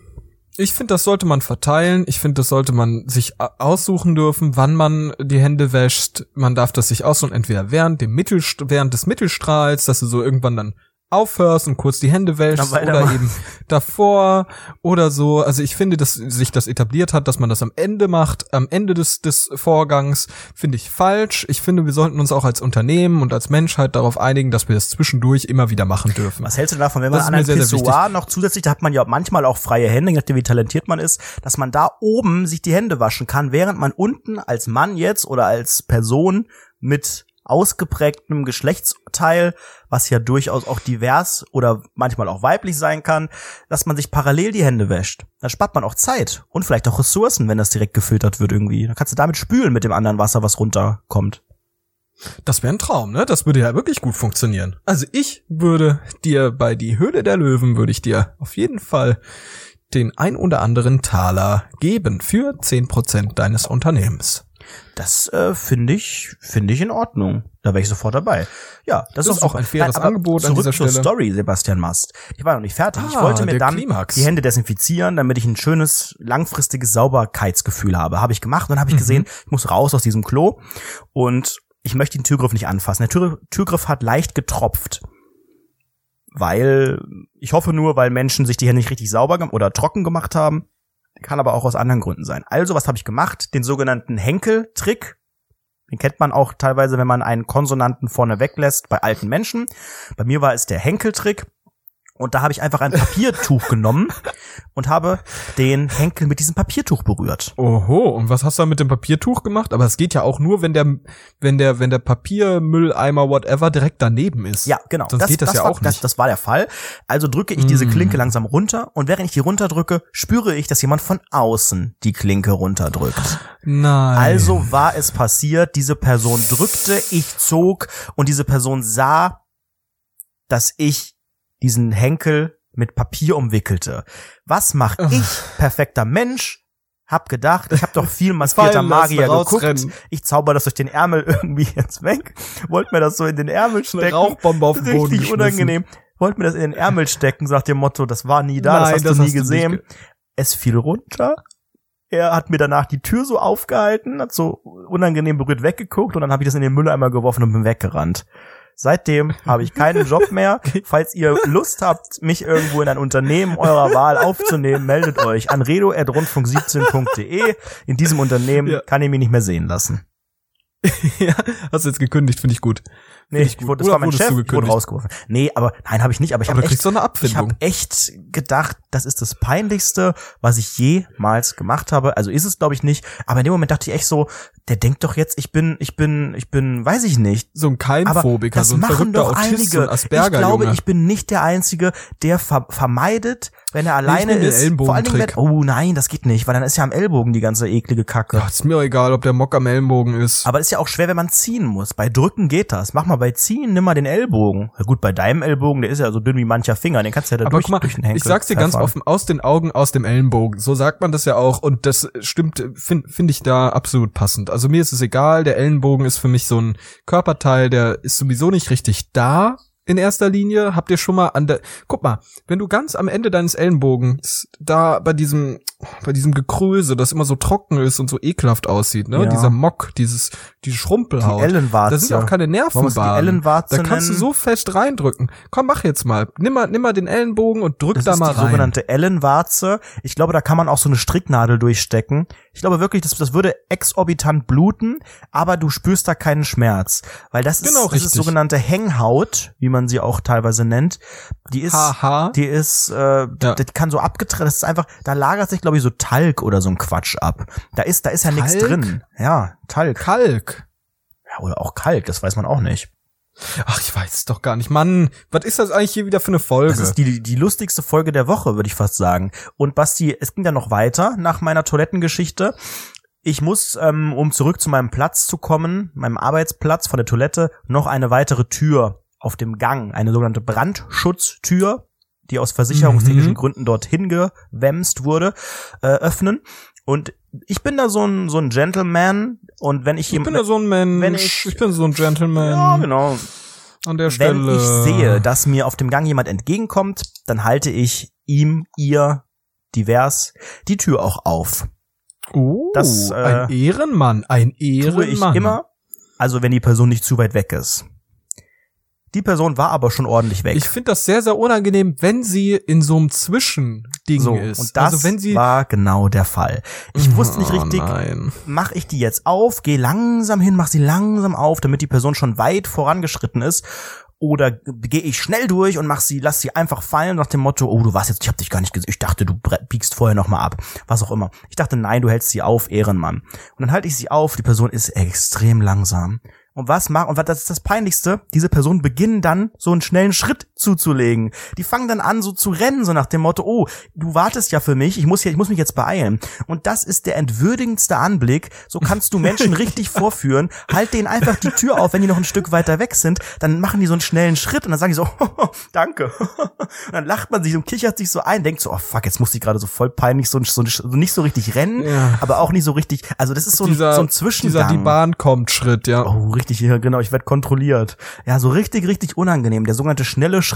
Ich finde, das sollte man verteilen. Ich finde, das sollte man sich aussuchen dürfen, wann man die Hände wäscht. Man darf das sich aussuchen, entweder während dem Mittelst während des Mittelstrahls, dass du so irgendwann dann aufhörst und kurz die Hände wäschst oder mal. eben davor oder so. Also ich finde, dass sich das etabliert hat, dass man das am Ende macht, am Ende des, des Vorgangs, finde ich falsch. Ich finde, wir sollten uns auch als Unternehmen und als Menschheit darauf einigen, dass wir das zwischendurch immer wieder machen dürfen. Was hältst du davon, wenn man Das an einem sehr Pissoir noch zusätzlich, da hat man ja manchmal auch freie Hände, je nachdem wie talentiert man ist, dass man da oben sich die Hände waschen kann, während man unten als Mann jetzt oder als Person mit ausgeprägtem Geschlechtsteil, was ja durchaus auch divers oder manchmal auch weiblich sein kann, dass man sich parallel die Hände wäscht. Da spart man auch Zeit und vielleicht auch Ressourcen, wenn das direkt gefiltert wird irgendwie. Dann kannst du damit spülen mit dem anderen Wasser, was runterkommt. Das wäre ein Traum, ne? Das würde ja wirklich gut funktionieren. Also ich würde dir bei die Höhle der Löwen würde ich dir auf jeden Fall den ein oder anderen Taler geben für 10% deines Unternehmens. Das äh, finde ich, finde ich in Ordnung. Da wäre ich sofort dabei. Ja, das, Das ist auch ein faires aber Angebot an zurück dieser zur Stelle. Story, Sebastian Mast. Ich war noch nicht fertig. ich Ah, wollte mir dann Klimax. die Hände desinfizieren, damit ich ein schönes, langfristiges Sauberkeitsgefühl habe. Habe ich gemacht und dann habe ich Mhm. gesehen, ich muss raus aus diesem Klo und ich möchte den Türgriff nicht anfassen. Der Tür, Türgriff hat leicht getropft. Weil, ich hoffe nur, weil Menschen sich die Hände nicht richtig sauber oder trocken gemacht haben. Kann aber auch aus anderen Gründen sein. Also, was habe ich gemacht? Den sogenannten Henkel-Trick. Den kennt man auch teilweise, wenn man einen Konsonanten vorne weglässt bei alten Menschen. Bei mir war es der Henkel-Trick. Und da habe ich einfach ein Papiertuch genommen und habe den Henkel mit diesem Papiertuch berührt. Oho, und was hast du da mit dem Papiertuch gemacht? Aber es geht ja auch nur, wenn der, wenn der, wenn der Papiermülleimer whatever direkt daneben ist. Ja, genau. Sonst geht das, ja war, auch Das, nicht. das war der Fall. Also drücke ich diese Mm. Klinke langsam runter und während ich die runterdrücke, spüre ich, dass jemand von außen die Klinke runterdrückt. Nein. Also war es passiert, diese Person drückte, ich zog und diese Person sah, dass ich diesen Henkel mit Papier umwickelte. Was mach ich, perfekter Mensch? Hab gedacht, ich hab doch [LAUGHS] viel maskierter Magier geguckt. Ich zauber das durch den Ärmel [LAUGHS] irgendwie jetzt weg. Wollte mir das so in den Ärmel eine stecken. Rauchbombe auf den Boden Richtig geschmissen. unangenehm. Wollte mir das in den Ärmel stecken, sagt dem Motto, das war nie da, Nein, das hast das du nie hast du gesehen. ge- es fiel runter. Er hat mir danach die Tür so aufgehalten, hat so unangenehm berührt weggeguckt und dann habe ich das in den Mülleimer geworfen und bin weggerannt. Seitdem habe ich keinen Job mehr. [LAUGHS] Falls ihr Lust habt, mich irgendwo in ein Unternehmen eurer Wahl aufzunehmen, meldet euch an redo.rundfunk17.de. In diesem Unternehmen Ja. kann ich mich nicht mehr sehen lassen. [LAUGHS] ja, hast du jetzt gekündigt, finde ich gut. Nee, ich wurde, das Oder war mein Chef, ich wurde rausgeworfen. Nee, aber nein, habe ich nicht, aber ich habe echt, so eine ich Abfindung. habe echt gedacht, das ist das peinlichste, was ich jemals gemacht habe. Also ist es glaube ich nicht, aber in dem Moment dachte ich echt so, der denkt doch jetzt, ich bin ich bin ich bin, weiß ich nicht, so ein Keimphobiker, so ein machen verrückter Autist, so ein einige. Asperger ich glaube, Junge. ich bin nicht der Einzige, der ver vermeidet, wenn er alleine den ist. Vor allen Dingen, wenn, oh nein, das geht nicht, weil dann ist ja am Ellbogen die ganze eklige Kacke. ja, ist mir auch egal, ob der Mock am Ellenbogen ist. Aber ist ja auch schwer, wenn man ziehen muss. Bei Drücken geht das. Mach mal bei Ziehen, nimm mal den Ellbogen. Ja gut, bei deinem Ellbogen, der ist ja so dünn wie mancher Finger, den kannst du ja da Aber durch, guck mal, durch den Henkel ich sag's dir ganz offen, aus den Augen, aus dem Ellenbogen. So sagt man das ja auch und das stimmt, finde find ich da absolut passend. Also mir ist es egal, der Ellenbogen ist für mich so ein Körperteil, der ist sowieso nicht richtig da in erster Linie. Habt ihr schon mal an der, guck mal, wenn du ganz am Ende deines Ellenbogens da bei diesem, bei diesem Gekröse, das immer so trocken ist und so ekelhaft aussieht, ne, Ja. dieser Mock, dieses, diese Schrumpelhaut. Die Ellenwarze. Da sind ja auch keine ist die Nervenbahnen. Ellenwarze Da kannst du nennen? so fest reindrücken. Komm, mach jetzt mal. Nimm mal, nimm mal den Ellenbogen und drück Das da ist mal die rein. sogenannte Ellenwarze. Ich glaube, da kann man auch so eine Stricknadel durchstecken. Ich glaube wirklich, das, das würde exorbitant bluten, aber du spürst da keinen Schmerz. Weil das ist, Genau, das ist sogenannte Hänghaut, wie man sie auch teilweise nennt. Die ist, Haha. die ist, äh, Ja. das kann so abgetrennt, das ist einfach, da lagert sich, glaube ich, so Talg oder so ein Quatsch ab. Da ist, da ist ja nichts drin. Ja, Talg. Kalk. Ja, oder auch Kalk, das weiß man auch nicht. Ach, ich weiß es doch gar nicht. Mann, was ist das eigentlich hier wieder für eine Folge? Das ist die, die lustigste Folge der Woche, würde ich fast sagen. Und Basti, es ging ja noch weiter nach meiner Toilettengeschichte. Ich muss, ähm, um zurück zu meinem Platz zu kommen, meinem Arbeitsplatz von der Toilette, noch eine weitere Tür auf dem Gang, eine sogenannte Brandschutztür, die aus versicherungstechnischen Mhm. Gründen dorthin gewämst wurde, äh, öffnen. Und ich bin da so ein, so ein Gentleman und wenn ich ich bin ja so ein Mensch. wenn ich- ich bin so ein Gentleman. ja, genau. An der Wenn Stelle. ich sehe, dass mir auf dem Gang jemand entgegenkommt, dann halte ich ihm, ihr, divers, die Tür auch auf. Oh, das, äh, ein Ehrenmann, ein Ehrenmann. Tue ich immer, also wenn die Person nicht zu weit weg ist. Die Person war aber schon ordentlich weg. Ich finde das sehr, sehr unangenehm, wenn sie in so einem Zwischending so, ist. und das also wenn sie war genau der Fall. Ich wusste nicht Oh, richtig, Nein. mache ich die jetzt auf, gehe langsam hin, mach sie langsam auf, damit die Person schon weit vorangeschritten ist. Oder gehe ich schnell durch und mach sie, lass sie einfach fallen nach dem Motto, oh, du warst jetzt, ich hab dich gar nicht gesehen, ich dachte, du biegst vorher noch mal ab, was auch immer. Ich dachte, nein, du hältst sie auf, Ehrenmann. Und dann halte ich sie auf, die Person ist extrem langsam. Und was macht, und was, das ist das Peinlichste, diese Personen beginnen dann, so einen schnellen Schritt zuzulegen. Die fangen dann an, so zu rennen, so nach dem Motto, oh, du wartest ja für mich, ich muss, ja, ich muss mich jetzt beeilen. Und das ist der entwürdigendste Anblick. So kannst du Menschen [LAUGHS] richtig vorführen. Halt denen einfach die Tür auf, wenn die noch ein Stück weiter weg sind. Dann machen die so einen schnellen Schritt und dann sagen die so, [LAUGHS] danke. Und dann lacht man sich und kichert sich so ein, denkt so, oh fuck, jetzt muss ich gerade so voll peinlich so, so, so nicht so richtig rennen, Ja. aber auch nicht so richtig, also das ist so ein, dieser, so ein dieser Zwischengang. die Bahn kommt Schritt, ja. Oh, richtig hier, genau, ich werde kontrolliert. Ja, so richtig, richtig unangenehm, der sogenannte schnelle Schritt.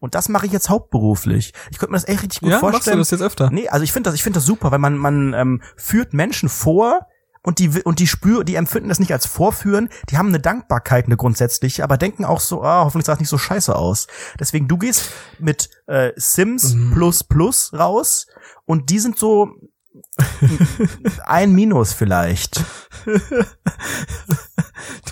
Und das mache ich jetzt hauptberuflich. Ich könnte mir das echt richtig gut ja, machst du vorstellen. das jetzt öfter? Nee, also ich finde das, ich finde das super, weil man, man ähm, führt Menschen vor und die und die spür, die empfinden das nicht als Vorführen, die haben eine Dankbarkeit, eine grundsätzliche, aber denken auch so, ah, hoffentlich sah es nicht so scheiße aus. Deswegen, du gehst mit äh, Sims Mhm. plus plus raus und die sind so ein Minus vielleicht. [LAUGHS]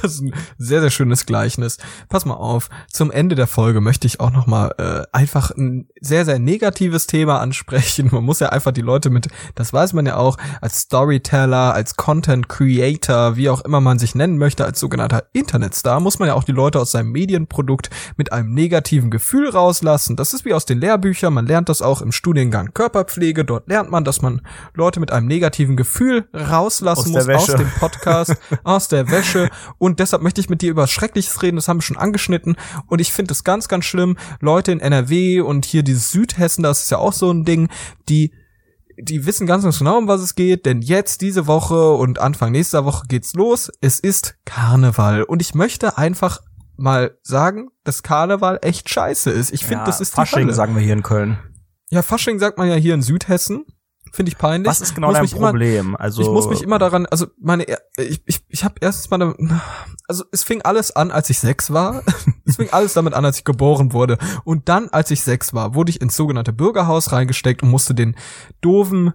Das ist ein sehr, sehr schönes Gleichnis. Pass mal auf, zum Ende der Folge möchte ich auch noch mal äh, einfach ein sehr, sehr negatives Thema ansprechen. Man muss ja einfach die Leute mit, das weiß man ja auch, als Storyteller, als Content Creator, wie auch immer man sich nennen möchte, als sogenannter Internetstar, muss man ja auch die Leute aus seinem Medienprodukt mit einem negativen Gefühl rauslassen. Das ist wie aus den Lehrbüchern, man lernt das auch im Studiengang Körperpflege. Dort lernt man, dass man Leute mit einem negativen Gefühl rauslassen Aus muss aus dem Podcast, [LAUGHS] aus der Wäsche. Und deshalb möchte ich mit dir über Schreckliches reden, das haben wir schon angeschnitten. Und ich finde es ganz, ganz schlimm, Leute in NRW und hier dieses Südhessen, das ist ja auch so ein Ding, die die wissen ganz, ganz genau, um was es geht, denn jetzt diese Woche und Anfang nächster Woche geht's los. Es ist Karneval. Und ich möchte einfach mal sagen, dass Karneval echt scheiße ist. Ich finde, Ja, das ist die Fasching, Hölle. sagen wir hier in Köln. Ja, Fasching sagt man ja hier in Südhessen. Finde ich peinlich. Was ist genau Muss dein mich immer- Problem? also ich muss mich immer daran, also meine, ich, ich, ich habe erstens mal, also es fing alles an, als ich sechs war. [LAUGHS] es fing alles damit an, als ich geboren wurde. Und dann, als ich sechs war, wurde ich ins sogenannte Bürgerhaus reingesteckt und musste den doofen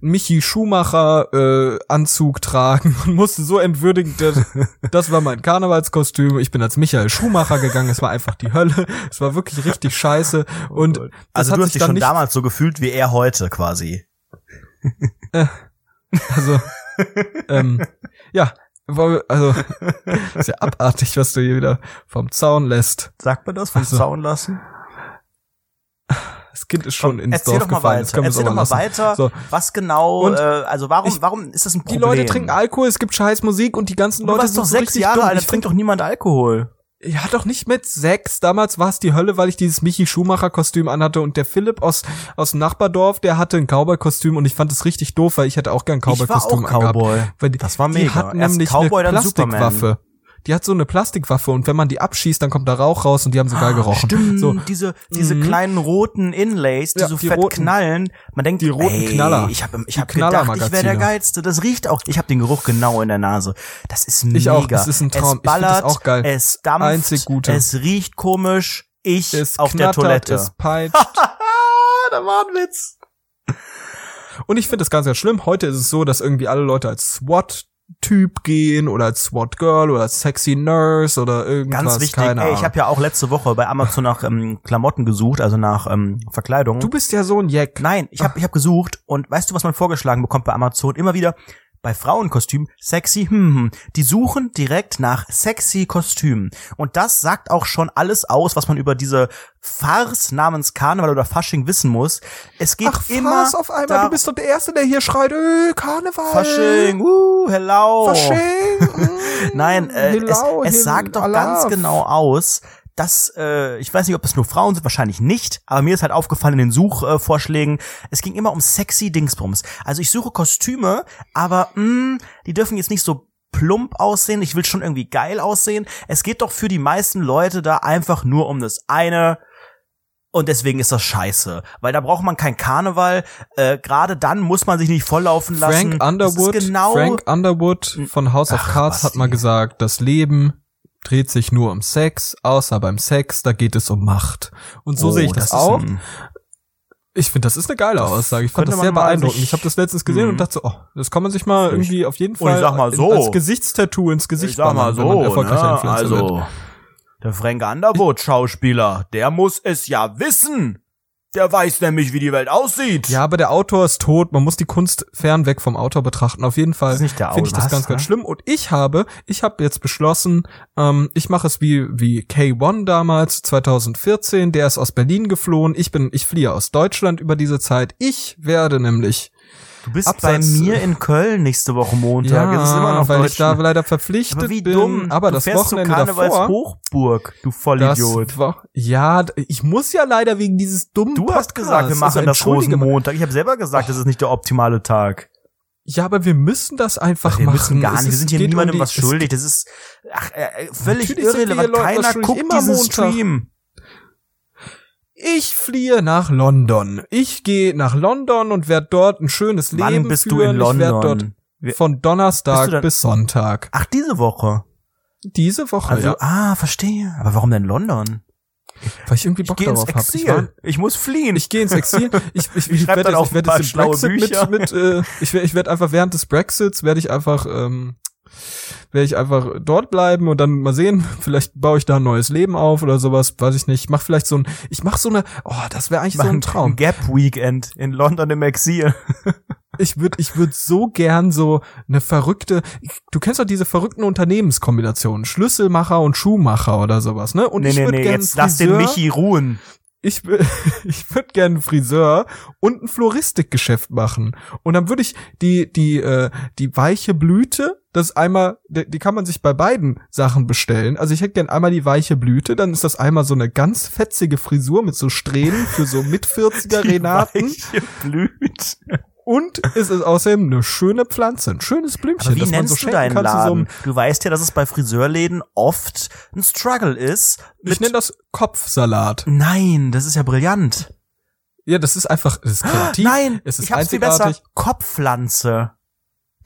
Michi Schumacher äh, Anzug tragen und musste so entwürdigen, [LAUGHS] das, war mein Karnevalskostüm. Ich bin als Michael Schumacher gegangen. Es war einfach die Hölle. Es war wirklich richtig scheiße. Und das also hat du hast dich dann schon damals so gefühlt wie er heute quasi. Also, ähm, ja, also, ist ja abartig, was du hier wieder vom Zaun lässt. Sagt man das vom Ach so. Zaun lassen? Das Kind ist schon ins Erzähl Dorf doch mal gefallen. Weiter. Erzähl doch mal lassen. weiter. So. Was genau? Und äh, also warum? ich- warum ist das ein Die Problem? Leute trinken Alkohol, es gibt scheiß Musik und die ganzen Du Leute sind doch so sechs richtig Jahre dumm. alt, da trinkt doch niemand Alkohol. Ja, doch nicht mit sechs. Damals war es die Hölle, weil ich dieses Michi Schumacher Kostüm anhatte und der Philipp aus, aus dem Nachbardorf, der hatte ein Cowboy-Kostüm und ich fand es richtig doof, weil ich hätte auch gern ein Ich war Cowboy-Kostüm auch angehabt. Cowboy. Weil die, Das war Die mega. hat Erst nämlich Cowboy, eine. Plastikwaffe. Die hat so eine Plastikwaffe und wenn man die abschießt, dann kommt da Rauch raus und die haben so geil gerochen. Ah, Stimmt, So, diese, diese Mhm. kleinen roten Inlays, die Ja, so die fett roten- knallen. Man denkt, die roten ey, Knaller. Ich habe ich hab gedacht, ich wäre der. Geilste. Das riecht auch. Ich habe den Geruch genau in der Nase. Das ist mega. Ich auch, das ist ein Traum. Es Ich ballert, auch geil. es dampft, Einzig Gute. es riecht komisch. Ich es auf der Toilette. es peitscht. [LAUGHS] Da war ein Witz. Und ich finde das ganz, ganz schlimm. Heute ist es so, dass irgendwie alle Leute als SWAT-Typ gehen oder als SWAT-Girl oder als Sexy Nurse oder irgendwas. Ganz wichtig. Keine Ey, ich habe ja auch letzte Woche bei Amazon nach ähm, Klamotten gesucht, also nach ähm, Verkleidung. du bist ja so ein Jack. Nein, ich habe ich hab gesucht und weißt du, was man vorgeschlagen bekommt bei Amazon? Immer wieder bei Frauenkostüm sexy, hm, hm. Die suchen direkt nach sexy Kostümen. Und das sagt auch schon alles aus, was man über diese Farce namens Karneval oder Fasching wissen muss. Es geht Ach, immer Fass auf einmal. Du bist doch der Erste, der hier schreit, äh, Karneval. Fasching, uh, hello. Fasching. [LAUGHS] mm, Nein, äh, Hillau, es, es sagt doch ganz genau aus, dass, äh, ich weiß nicht, ob das nur Frauen sind, wahrscheinlich nicht, aber mir ist halt aufgefallen in den Suchvorschlägen, es ging immer um sexy Dingsbums. Also ich suche Kostüme, aber mh, die dürfen jetzt nicht so plump aussehen, ich will schon irgendwie geil aussehen. Es geht doch für die meisten Leute da einfach nur um das eine, und deswegen ist das scheiße, weil da braucht man kein Karneval. Äh, Gerade dann muss man sich nicht volllaufen lassen. Frank Underwood, das genau Frank Underwood von House of Ach, Cards hat mal gesagt, das Leben dreht sich nur um Sex, außer beim Sex, da geht es um Macht. Und so Oh, sehe ich das, ist auch. Ich finde, das ist eine geile Aussage. Ich fand das sehr beeindruckend. Ich habe das letztens gesehen Mhm. und dachte so, oh, das kann man sich mal irgendwie auf jeden Fall so, als Gesichtstattoo ins Gesicht mal ballern, wenn man so, erfolgreicher ne? Influencer wird. also der Frank Underwood Schauspieler, der muss es ja wissen. Der weiß nämlich, wie die Welt aussieht. Ja, aber der Autor ist tot. Man muss die Kunst fernweg vom Autor betrachten. Auf jeden Fall finde ich das Was, ganz, ganz ne? schlimm. Und ich habe, ich habe jetzt beschlossen, ähm, ich mache es wie wie K1 damals 2014. Der ist aus Berlin geflohen. Ich bin, ich fliehe aus Deutschland über diese Zeit. Ich werde nämlich du bist Abseits- bei mir in Köln nächste Woche Montag. es ist immer noch weil ich da leider verpflichtet aber wie bin. dumm. Aber du das fährst Wochenende zur davor. Karnevalshochburg, du Vollidiot. ja, ich muss ja leider wegen dieses dummen Du hast gesagt, wir machen Also das mal. Rosenmontag. Ich habe selber gesagt, das ist nicht der optimale Tag. Ja, aber wir müssen das einfach wir machen. müssen gar nicht. Wir sind hier um niemandem die- was schuldig. Das ist ach, äh, äh, völlig wir irrelevant. Keiner guckt Immer diesen Montag. Stream. Ich fliehe nach London. Ich gehe nach London und werde dort ein schönes Wann Leben bist führen. du in Ich werde London? dort von Donnerstag bis Sonntag. Ach, diese Woche. Diese Woche, Also, ja, ah, verstehe. Aber warum denn London? weil ich irgendwie Ich Bock ins darauf habe. Ich, Exil. war- Ich muss fliehen. ich gehe ins Exil. [LAUGHS] Ich, ich, ich, schreib werde jetzt, ich paar jetzt den Brexit Bücher. mit, mit äh, ich werde ich werd einfach während des Brexits werde ich einfach ähm, werde ich einfach dort bleiben und dann mal sehen, [LAUGHS] vielleicht baue ich da ein neues Leben auf oder sowas, weiß ich nicht. Ich mach vielleicht so ein, ich mach so eine, oh, das wäre eigentlich so ein Traum. Gap Weekend in London im Exil. [LAUGHS] Ich würde ich würd so gern so eine verrückte, du kennst doch diese verrückten Unternehmenskombinationen, Schlüsselmacher und Schuhmacher oder sowas, ne? Und nee, ich nee, würde nee, gern jetzt lass den Friseur- Michi ruhen. Ich, [LAUGHS] ich würde gerne einen Friseur und ein Floristikgeschäft machen. Und dann würde ich die, die, äh, die weiche Blüte, das einmal, die, die kann man sich bei beiden Sachen bestellen. Also ich hätte gern einmal die weiche Blüte, dann ist das einmal so eine ganz fetzige Frisur mit so Strähnen für so [LAUGHS] mit 40er Renaten. Weiche Blüt. Und es ist außerdem eine schöne Pflanze, ein schönes Blümchen, Aber wie das man nennst so du deinen kann zu so Laden? Du weißt ja, dass es bei Friseurläden oft ein Struggle ist. ich nenne das Kopfsalat. Nein, das ist ja brillant. Ja, das ist einfach, es ist kreativ. Nein, es ist ich hab's viel besser. Kopfpflanze.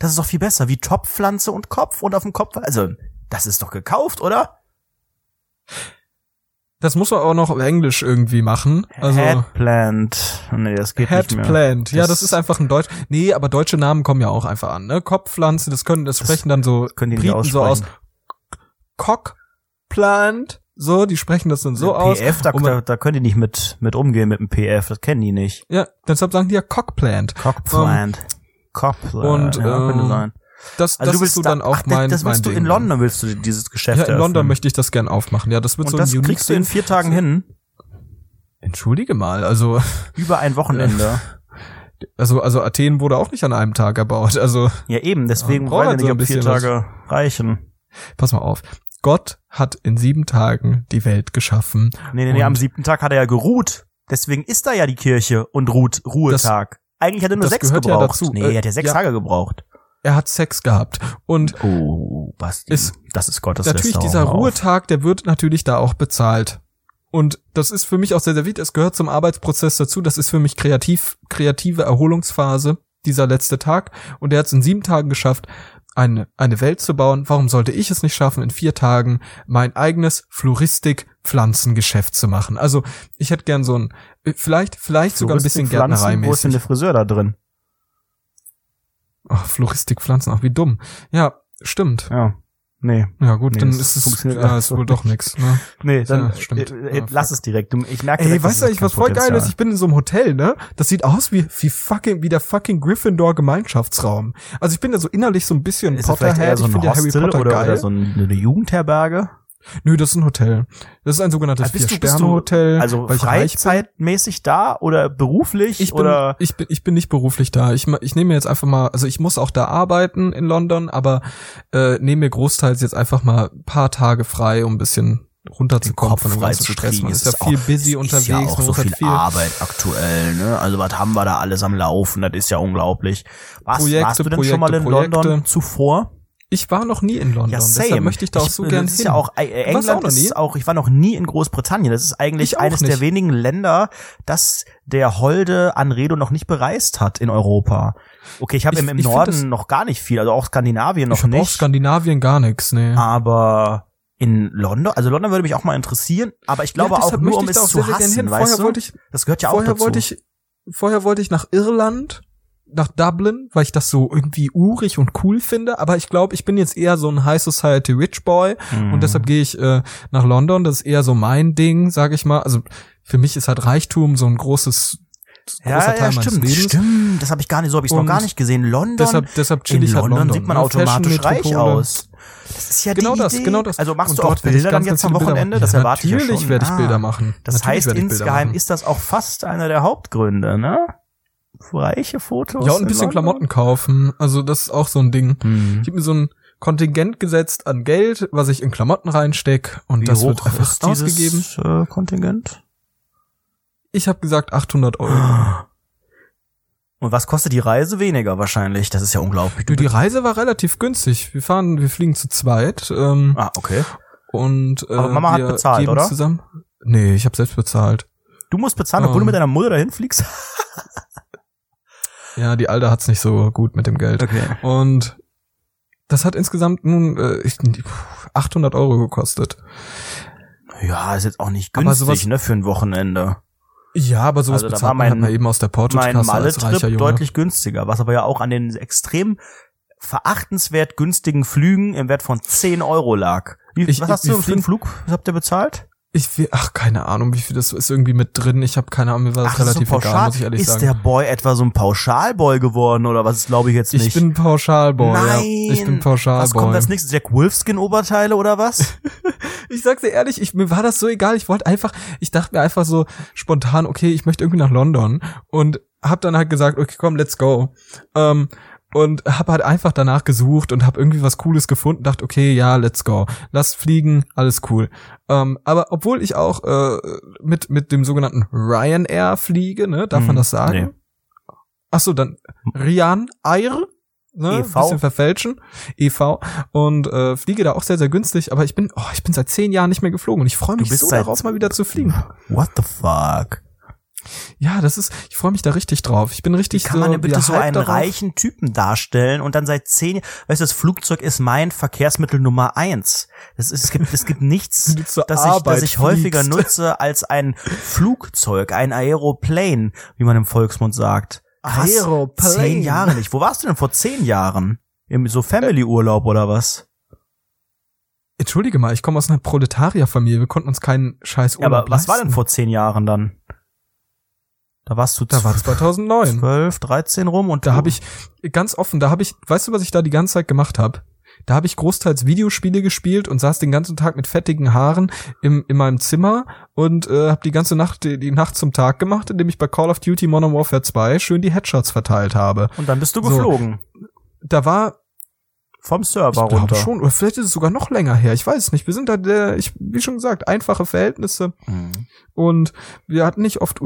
Das ist doch viel besser, wie Topfpflanze und Kopf und auf dem Kopf. Also, das ist doch gekauft, oder? Das muss man auch noch auf Englisch irgendwie machen. Also Headplant. Nee, das geht nicht mehr. Headplant. Ja, Das- das ist einfach ein Deutsch. Nee, aber deutsche Namen kommen ja auch einfach an, ne? Kopfpflanze, das können, das sprechen dann so können die nicht Briten so aus. Cockplant. So, die sprechen das dann so aus. PF, da, da, da können die nicht mit, mit umgehen mit dem PF, das kennen die nicht. Ja, deshalb sagen die ja Cockplant. Cockplant. Cockplant. und, ja, könnte ähm, sein. Das, Also das du willst so da- dann auch ach, mein, das willst mein du in Ding. London willst du dieses Geschäft Ja, in London eröffnen. möchte ich das gern aufmachen. Ja, das wird Und so das ein kriegst du in vier Tagen hin. Entschuldige mal, also, Über ein Wochenende. [LAUGHS] also, also Athen wurde auch nicht an einem Tag erbaut. Also, Ja, eben, deswegen Ja, wollen wir nicht, so ein vier bisschen was. Tage reichen. pass mal auf. Gott hat in sieben Tagen die Welt geschaffen. Nee, nee, nee, am siebten Tag hat er ja geruht. Deswegen ist da ja die Kirche und ruht, Ruhetag. Eigentlich hat er nur das sechs gehört ja gebraucht. dazu. Nee, Äh, er hat ja sechs ja. Tage gebraucht. Er hat Sex gehabt. Und Oh, Basti. Ist- das ist Gottes natürlich dieser. Ruhetag, der wird natürlich da auch bezahlt. Und das ist für mich auch sehr, sehr wichtig. Es gehört zum Arbeitsprozess dazu. Das ist für mich kreativ, kreative Erholungsphase, dieser letzte Tag. Und er hat es in sieben Tagen geschafft, eine, eine Welt zu bauen. Warum sollte ich es nicht schaffen, in vier Tagen mein eigenes Floristik-Pflanzengeschäft zu machen? Also, ich hätte gern so ein, vielleicht, vielleicht sogar ein bisschen Pflanzen, Wo ist denn der Friseur da drin? Ach, Floristikpflanzen, ach wie dumm. Ja, stimmt. Ja. Nee. Ja gut, Nee, dann ist es ja, ist wohl doch nix. Ne? [LAUGHS] Nee, dann Ja, stimmt. Äh, äh, lass es direkt. Du, ich merke Ey, weißt du eigentlich, was voll geil ist? Potenzial. Ich bin in so einem Hotel, ne? Das sieht aus wie, wie fucking, wie der fucking Gryffindor Gemeinschaftsraum. Also ich bin da so innerlich so ein bisschen Ist Potterhead. so ich finde ja Harry Potter oder, geil. oder so ein- eine Jugendherberge? Nö, das ist ein Hotel. Das ist ein sogenanntes Also Vier-Sterne-Hotel. Also freizeitmäßig da oder beruflich Ich bin, oder ich bin, ich bin nicht beruflich da. Ich, ich nehme mir jetzt einfach mal, also ich muss auch da arbeiten in London, aber äh, nehme mir großteils jetzt einfach mal ein paar Tage frei, um ein bisschen runterzukommen von dem ganzen Stress. Man ist ja viel busy unterwegs, ist ja auch so halt viel, viel Arbeit aktuell, ne? Also was haben wir da alles am Laufen? Das ist ja unglaublich. Warst, Projekte, warst du denn Projekte, schon mal in Projekte. London zuvor? Ich war noch nie in London, Ja, same. deshalb möchte ich da auch so ich, gern das ist hin. ja auch äh, auch England nie? ist auch ich war noch nie in Großbritannien. Das ist eigentlich Ich auch eines der nicht. wenigen Länder, das der Holde Anredo noch nicht bereist hat in Europa. Okay, ich habe im, im ich Norden noch gar nicht viel, also auch Skandinavien noch ich hab auch nicht. Skandinavien gar nichts, ne. aber in London, also London würde mich auch mal interessieren, aber ich glaube Ja, auch nur um es auch zu sehr, sehr hassen, hin. weißt Vorher du? ich, das gehört ja auch vorher dazu. wollte ich, vorher wollte ich nach Irland, nach Dublin, weil ich das so irgendwie urig und cool finde. Aber ich glaube, ich bin jetzt eher so ein High Society Rich Boy Mhm. und deshalb gehe ich äh, nach London. Das ist eher so mein Ding, sage ich mal. Also für mich ist halt Reichtum so ein großes großer ja, Teil ja, stimmt, stimmt. Das habe ich gar nicht, so habe ich noch Und gar nicht gesehen. London, Deshalb, deshalb chill in ich halt London, London. sieht man ne? automatisch reich aus. Das ist ja Genau die das, Idee. genau das. Also machst Und du auch Bilder ganz, dann jetzt am Wochenende? machen. Das Ja, erwarte ich ja Natürlich werde ich Ah. Bilder machen. Das Natürlich heißt, insgeheim machen. ist das auch fast einer der Hauptgründe, ne? Reiche Fotos. Ja, und ein in bisschen London? Klamotten kaufen. Also das ist auch so ein Ding. Hm. Ich habe mir so ein Kontingent gesetzt an Geld, was ich in Klamotten reinsteck und Wie das hoch wird einfach ist dieses ausgegeben. äh, Kontingent? Ich habe gesagt 800 Euro. [GASPS] Und was kostet die Reise? Weniger wahrscheinlich. Das ist ja unglaublich. Du, die Reise war relativ günstig. Wir fahren, wir fliegen zu zweit ähm, ah, okay. und äh, Aber Mama hat bezahlt, geben oder? Zusammen. Nee, ich habe selbst bezahlt. Du musst bezahlen, obwohl du Ähm. mit deiner Mutter dahin fliegst? [LAUGHS] Ja, die Alte hat's nicht so gut mit dem Geld. Okay. Und das hat insgesamt nun äh, ich, 800 Euro gekostet. Ja, ist jetzt auch nicht günstig, sowas- ne, für ein Wochenende. Ja, aber sowas Also bezahlt war man halt mein- eben aus der Mein Portokasse als reicher Junge. deutlich günstiger, was aber ja auch an den extrem verachtenswert günstigen Flügen im Wert von 10 Euro lag. Wie, Ich- was hast wie du für einen Flug? Was habt ihr bezahlt? Ich will, ach, keine Ahnung, wie viel das ist irgendwie mit drin. Ich habe keine Ahnung, mir war das Ach, ist relativ so egal, pauschal. muss ich ehrlich ist sagen. der Boy etwa so ein Pauschalboy geworden oder was? Glaube ich jetzt nicht. ich bin Pauschalboy. Nein. Ja. Ich bin Pauschalboy. Was kommt als nächstes? Jack Wolfskin Oberteile oder was? [LAUGHS] Ich sag's dir ehrlich, ich, mir war das so egal. Ich wollte einfach, ich dachte mir einfach so spontan, okay, ich möchte irgendwie nach London und hab dann halt gesagt, okay, komm, let's go. Ähm, und hab halt einfach danach gesucht und hab irgendwie was Cooles gefunden, dachte, okay, ja, let's go. Lass fliegen, alles cool. Ähm, aber obwohl ich auch äh, mit mit dem sogenannten Ryanair fliege, ne, darf man Hm, das sagen? nee. Ach so, dann Ryan Air, ne, EV. bisschen verfälschen, EV und äh, fliege da auch sehr sehr günstig. Aber ich bin, oh, ich bin seit zehn Jahren nicht mehr geflogen und ich freue mich so darauf, mal wieder zu fliegen. What the fuck? Ja, das ist, ich freue mich da richtig drauf. Ich bin richtig Wie kann man denn bitte so einen darauf. reichen Typen darstellen und dann seit zehn, weißt du, das Flugzeug ist mein Verkehrsmittel Nummer eins. Das ist, es gibt, es gibt nichts, [LAUGHS] das ich, das ich häufiger nutze als ein Flugzeug, ein Aeroplane, wie man im Volksmund sagt. Krass, Aeroplane. Zehn Jahre nicht. Wo warst du denn vor zehn Jahren? Im so Family-Urlaub oder was? Entschuldige mal, ich komme aus einer Proletarierfamilie. Wir konnten uns keinen scheiß Ja, aber Urlaub was war denn vor zehn Jahren dann? Da warst du Da war 2009. 12, 13 rum und Da habe ich ganz offen, da habe ich, weißt du, was ich da die ganze Zeit gemacht habe? Da habe ich großteils Videospiele gespielt und saß den ganzen Tag mit fettigen Haaren im, in meinem Zimmer und äh, habe die ganze Nacht die, die Nacht zum Tag gemacht, indem ich bei Call of Duty Modern Warfare 2 schön die Headshots verteilt habe. und dann bist du So. geflogen. Da war Vom Server ich runter. schon oder vielleicht ist es sogar noch länger her. Ich weiß es nicht. Wir sind da der, ich wie schon gesagt, einfache Verhältnisse Mhm. und wir hatten nicht oft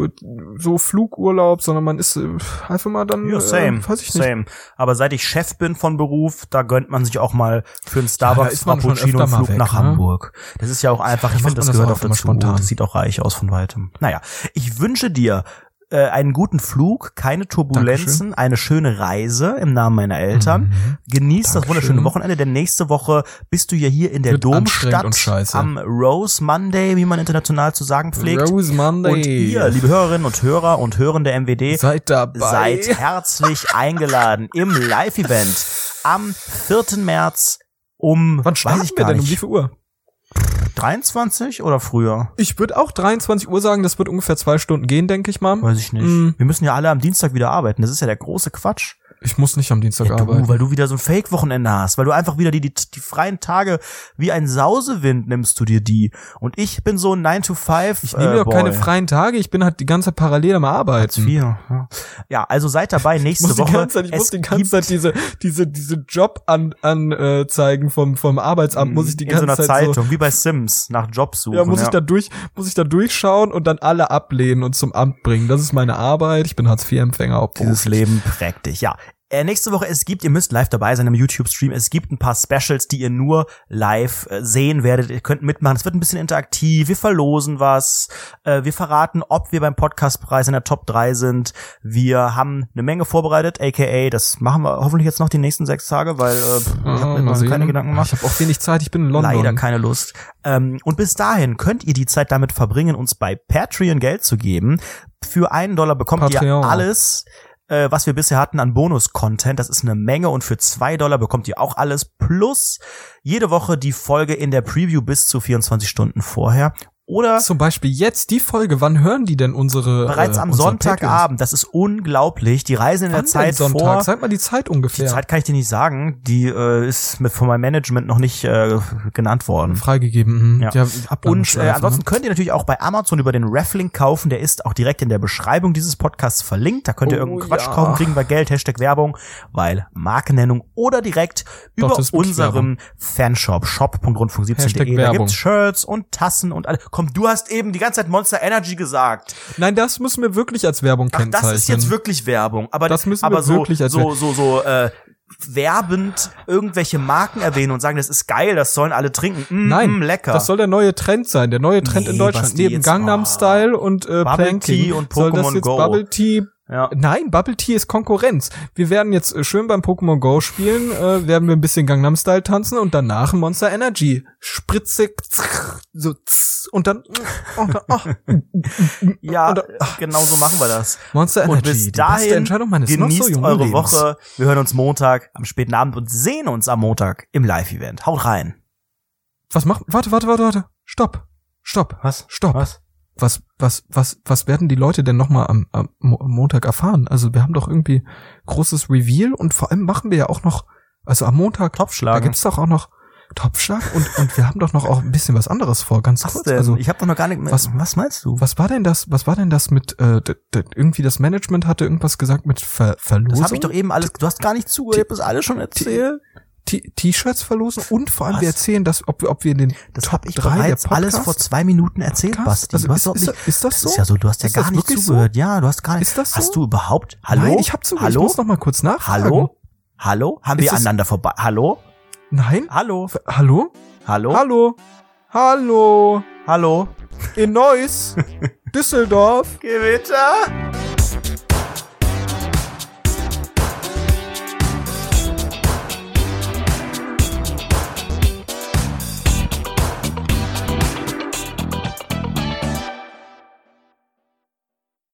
so Flugurlaub, sondern man ist äh, einfach mal dann Ja, same, äh, weiß ich nicht. same. Aber seit ich Chef bin von Beruf, da gönnt man sich auch mal für einen Starbucks schon Frappuccino Flug weg, nach ne? Hamburg. Das ist ja auch einfach, ich finde, das das gehört auch dazu. spontan. Das sieht auch reich aus von weitem. Naja, ich wünsche dir äh, einen guten Flug, keine Turbulenzen, eine schöne Reise im Namen meiner Eltern. Mhm. Genieß das Dankeschön. wunderschöne Wochenende, denn nächste Woche bist du ja hier in der Wird Domstadt am Rose Monday, wie man international zu sagen pflegt. Rose Monday. Und ihr, liebe Hörerinnen und Hörer und Hörende MWD, seid dabei. seid herzlich [LAUGHS] eingeladen im Live-Event am 4. März um, Wann weiß ich wir denn? Um wie nicht, viel Uhr? 23 oder früher? Ich würde auch 23 Uhr sagen, das wird ungefähr zwei Stunden gehen, denke ich mal. Weiß ich nicht. Mm. Wir müssen ja alle am Dienstag wieder arbeiten. Das ist ja der große Quatsch. Ich muss nicht am Dienstag Ja, du, arbeiten. weil du wieder so ein Fake-Wochenende hast, weil du einfach wieder die, die, die freien Tage wie ein Sausewind nimmst du dir die. Und ich bin so ein 9 to 5 Ich nehme äh, ja auch keine freien Tage, ich bin halt die ganze Zeit parallel am Arbeiten. Vier. Ja. ja, also seid dabei [LAUGHS] Ich nächste muss die Woche. ganze Zeit, ich muss die ganze Zeit diese, diese, diese Job an, anzeigen vom, vom Arbeitsamt, muss ich die in so ganze einer Zeit so, Zeitung, wie bei Sims, nach Jobs suchen. ja, muss ich da durch, muss ich da durchschauen und dann alle ablehnen und zum Amt bringen. Das ist meine Arbeit. Ich bin Hartz-IV-Empfänger. Dieses Leben prägt dich, ja. Äh, nächste Woche, es gibt, ihr müsst live dabei sein im YouTube-Stream. Es gibt ein paar Specials, die ihr nur live äh, sehen werdet. Ihr könnt mitmachen. Es wird ein bisschen interaktiv. Wir verlosen was. Äh, wir verraten, ob wir beim Podcastpreis in der Top 3 sind. Wir haben eine Menge vorbereitet, aka, das machen wir hoffentlich jetzt noch die nächsten sechs Tage, weil äh, ich habe mir noch keine Gedanken gemacht. Ich habe auch wenig Zeit, ich bin in London. Leider keine Lust. Ähm, und bis dahin könnt ihr die Zeit damit verbringen, uns bei Patreon Geld zu geben. Für einen Dollar bekommt Patreon. ihr alles, äh, was wir bisher hatten an Bonus-Content. Das ist eine Menge. Und für zwei Dollar bekommt ihr auch alles. Plus jede Woche die Folge in der Preview bis zu 24 Stunden vorher. Oder Zum Beispiel jetzt die Folge, wann hören die denn unsere bereits äh, am unsere Sonntagabend. Das ist unglaublich. Die Reise in der Wann denn Zeit Sonntag? vor. Sag mal die Zeit ungefähr. Die Zeit kann ich dir nicht sagen. Die äh, ist mit von meinem Management noch nicht äh, genannt worden. freigegeben. Mhm. Ja. Ja. Und äh, ansonsten ne? könnt ihr natürlich auch bei Amazon über den Reflink kaufen. Der ist auch direkt in der Beschreibung dieses Podcasts verlinkt. Da könnt ihr Oh, irgendeinen Quatsch ja. kaufen, kriegen wir Geld, Hashtag Werbung, weil Markennennung oder direkt Doch, über unseren Fanshop, shop.rundfunk17.de. Hashtag Da gibt's Shirts und Tassen und alle. Komm, du hast eben die ganze Zeit Monster Energy gesagt. Nein, das müssen wir wirklich als Werbung Ach, kennzeichnen. das ist jetzt wirklich Werbung. Aber Das müssen wir aber so, wirklich als so, so, so, äh, werbend irgendwelche Marken erwähnen und sagen, das ist geil, das sollen alle trinken. Mm, Nein, mm, lecker. das soll der neue Trend sein, der neue Trend in Nee, Deutschland. was die Neben Gangnam oh. Style und äh, Bubble Planking Tea und soll das Pokémon jetzt Go. Bubble Tea ja. Nein, Bubble Tea ist Konkurrenz. Wir werden jetzt äh, schön beim Pokémon Go spielen, äh, werden wir ein bisschen Gangnam Style tanzen und danach Monster Energy. Spritze, [LAUGHS] so und dann, [LAUGHS] und dann oh, [LAUGHS] Ja, Und- genau so machen wir das. Monster Energy. Und bis dahin Entscheidung meines noch genießt so jungen eure Lebens. Woche. Wir hören uns Montag am späten Abend und sehen uns am Montag im Live-Event. Haut rein. Was macht? Warte, warte, warte, warte. Stopp. Stopp. Was? Stopp. Was? Was, was, was, was werden die Leute denn nochmal am, am Mo- Montag erfahren? Also wir haben doch irgendwie großes Reveal und vor allem machen wir ja auch noch, also am Montag, da Topfschlagen. gibt's doch auch noch Topfschlag und, und wir haben doch noch auch ein bisschen was anderes vor, ganz Was kurz. denn? Also ich habe doch noch gar nicht. was- was meinst du? was war denn das, was war denn das mit, äh, irgendwie das Management hatte irgendwas gesagt mit Ver Verlosung? Das habe ich doch eben alles. Du hast gar nicht zugehört. Ich hab das alles schon erzählt. T-Shirts verlosen und vor allem Was? wir erzählen, dass, ob wir, ob wir den Das Top habe ich 3 bereits der alles Podcast- vor zwei Minuten erzählt, Podcast? Basti. Also ist- ist nicht, das- ist das das so? ist ja so. Du hast ja gar nicht wirklich so? zugehört. Ja, du hast gar nicht. Ist das so? Hast du überhaupt? Hallo? Nein, ich habe zugehört. Ich Hallo? muss noch mal kurz nachfragen. Hallo? Hallo? Haben Ist wir aneinander vorbei? Hallo? Nein? Hallo? Hallo? Hallo? Hallo? Hallo? Hallo? In Neuss? [LAUGHS] Düsseldorf. Gewitter.